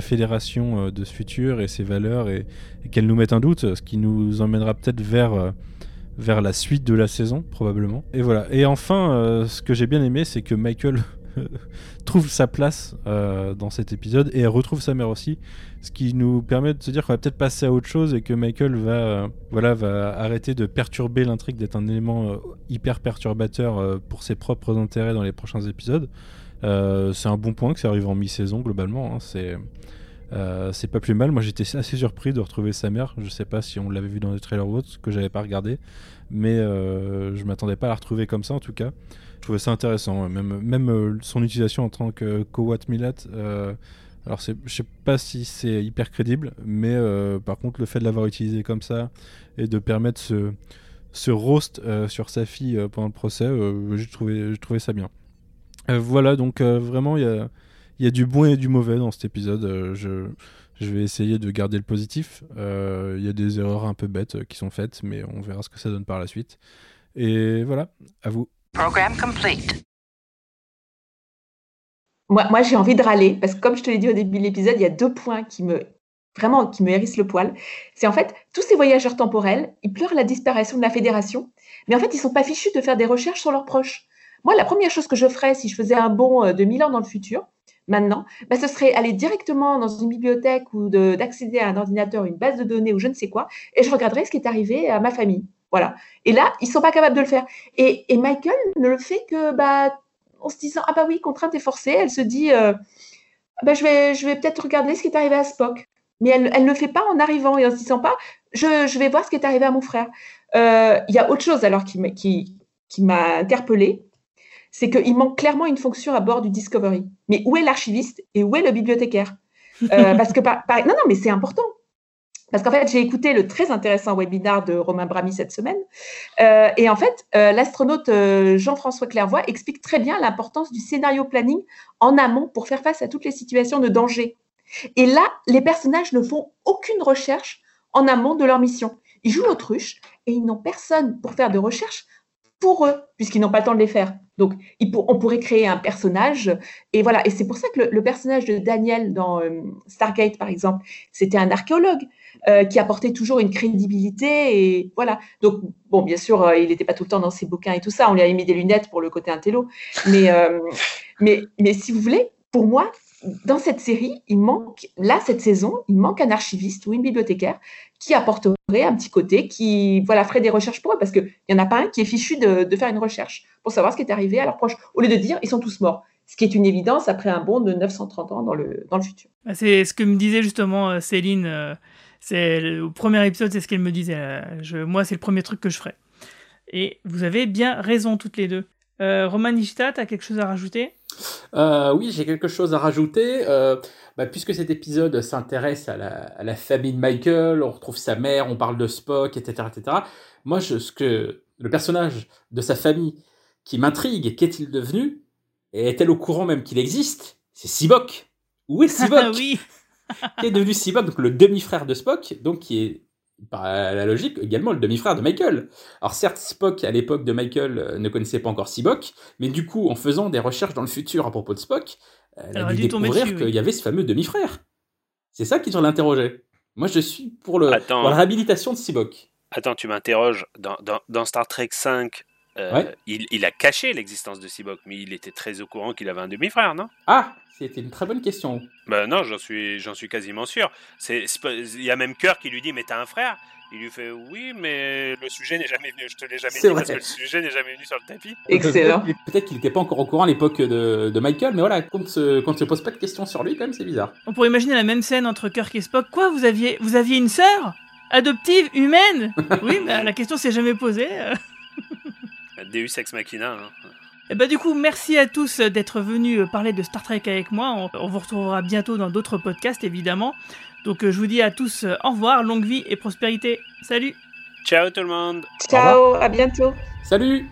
[SPEAKER 9] fédération de ce futur et ses valeurs et, qu'elle nous mette un doute, ce qui nous emmènera peut-être vers la suite de la saison, probablement. Et voilà. Et enfin, ce que j'ai bien aimé, c'est que Michael trouve sa place dans cet épisode et retrouve sa mère aussi ce qui nous permet de se dire qu'on va peut-être passer à autre chose et que Michael va, euh, voilà, va arrêter de perturber l'intrigue, d'être un élément euh, hyper perturbateur euh, pour ses propres intérêts dans les prochains épisodes. c'est un bon point que ça arrive en mi-saison globalement. Hein. c'est c'est pas plus mal. Moi j'étais assez surpris de retrouver sa mère. Je sais pas si on l'avait vu dans les trailers ou autre, que j'avais pas regardé, mais je m'attendais pas à la retrouver comme ça en tout cas. Je trouvais ça intéressant. Même, même son utilisation en tant que Kowat Milat alors, je sais pas si c'est hyper crédible, mais euh, par contre, le fait de l'avoir utilisé comme ça et de permettre ce, roast euh, sur sa fille euh, pendant le procès, j'ai trouvé, trouvé ça bien. voilà, donc vraiment, il y a, du bon et du mauvais dans cet épisode. je vais essayer de garder le positif. Il y a des erreurs un peu bêtes qui sont faites, mais on verra ce que ça donne par la suite. Et voilà, à vous. Program complete
[SPEAKER 7] moi, j'ai envie de râler parce que comme je te l'ai dit au début de l'épisode, il y a deux points qui me vraiment qui me hérissent le poil. C'est en fait tous ces voyageurs temporels, ils pleurent la disparition de la fédération, mais en fait ils sont pas fichus de faire des recherches sur leurs proches. Moi, la première chose que je ferais si je faisais un bond euh, de 1000 ans dans le futur, maintenant, bah, ce serait aller directement dans une bibliothèque ou d'accéder à un ordinateur, une base de données ou je ne sais quoi, et je regarderais ce qui est arrivé à ma famille. Voilà. Et là, ils sont pas capables de le faire. Et, Michael ne le fait que bah, en se disant ah bah oui contrainte et forcée elle se dit euh, bah, je vais peut-être regarder ce qui est arrivé à Spock. Mais elle ne le fait pas en arrivant et en se disant pas je, vais voir ce qui est arrivé à mon frère. Euh, il y a autre chose alors qui m'a qui, qui m'a interpellée c'est qu'il manque clairement une fonction à bord du Discovery. Mais où est l'archiviste et où est le bibliothécaire? Euh, parce que par, non non mais c'est important parce qu'en fait, j'ai écouté le très intéressant webinaire de Romain Brami cette semaine. Euh, et en fait, euh, l'astronaute euh, Jean-François Clairvoy explique très bien l'importance du scénario planning en amont pour faire face à toutes les situations de danger. Et là, les personnages ne font aucune recherche en amont de leur mission. Ils jouent l'autruche et ils n'ont personne pour faire de recherche pour eux, puisqu'ils n'ont pas le temps de les faire. Donc, on pourrait créer un personnage. Et voilà. Et c'est pour ça que le, personnage de Daniel dans Stargate, par exemple, c'était un archéologue euh, qui apportait toujours une crédibilité. Et voilà. Donc, bon, bien sûr, euh, il n'était pas tout le temps dans ses bouquins et tout ça. On lui a mis des lunettes pour le côté intello. Mais, mais, mais si vous voulez, pour moi, dans cette série, il manque, là, cette saison, il manque un archiviste ou une bibliothécaire qui apporterait un petit côté, qui voilà, ferait des recherches pour eux, parce qu'il n'y en a pas un qui est fichu de, faire une recherche pour savoir ce qui est arrivé à leurs proches, au lieu de dire ils sont tous morts. Ce qui est une évidence après un bond de 930 ans dans le, dans le futur.
[SPEAKER 3] Bah, c'est ce que me disait justement euh, Céline. C'est au premier épisode, c'est ce qu'elle me disait. Je, moi, c'est le premier truc que je ferais. Et vous avez bien raison toutes les deux. Euh, Roman Ishita, tu as quelque chose à rajouter?
[SPEAKER 6] Euh, Oui, j'ai quelque chose à rajouter. Euh, bah, puisque cet épisode s'intéresse à la, famille de Michael, on retrouve sa mère, on parle de Spock, etc. etc. Moi, je, ce que le personnage de sa famille qui m'intrigue, qu'est-il devenu? Et est-elle au courant même qu'il existe? C'est Sibok. Où est Sibok?
[SPEAKER 3] Oui
[SPEAKER 6] Qui est devenu Sibok, donc le demi-frère de Spock, donc qui est par la logique, également le demi-frère de Michael. Alors certes, Spock, à l'époque de Michael, euh, ne connaissait pas encore Sibok, mais du coup, en faisant des recherches dans le futur à propos de Spock, elle a dû découvrir qu'il y avait ce fameux demi-frère. C'est ça qui doit l'interroger. Moi, je suis pour, le, la réhabilitation de Sibok.
[SPEAKER 1] Attends, tu m'interroges. Dans, dans, Star Trek 5, euh, il, il, a caché l'existence de Sibok, mais il était très au courant qu'il avait un demi-frère, non?
[SPEAKER 6] Ah c'était une très bonne question.
[SPEAKER 1] Ben non, j'en suis, j'en suis quasiment sûr. C'est, il y a même Cœur qui lui dit, mais t'as un frère? Il lui fait oui, mais le sujet n'est jamais venu. Je te l'ai jamais dit parce que le sujet n'est jamais venu sur le tapis.
[SPEAKER 7] Excellent.
[SPEAKER 6] Peut-être qu'il n'était pas encore au courant à l'époque de, Michael, mais voilà, quand se, quand se pose pas de questions sur lui, quand même, c'est bizarre.
[SPEAKER 3] On pourrait imaginer la même scène entre Kirk et Spock. Quoi, vous aviez, vous aviez une sœur adoptive humaine? Oui, mais la question s'est jamais posée.
[SPEAKER 1] Deus ex machina. Hein.
[SPEAKER 3] Et eh bah ben, du coup, merci à tous d'être venus euh, parler de Star Trek avec moi. On, vous retrouvera bientôt dans d'autres podcasts, évidemment. Donc euh, je vous dis à tous euh, au revoir, longue vie et prospérité. Salut
[SPEAKER 1] Ciao tout le monde
[SPEAKER 7] Ciao, à bientôt
[SPEAKER 6] Salut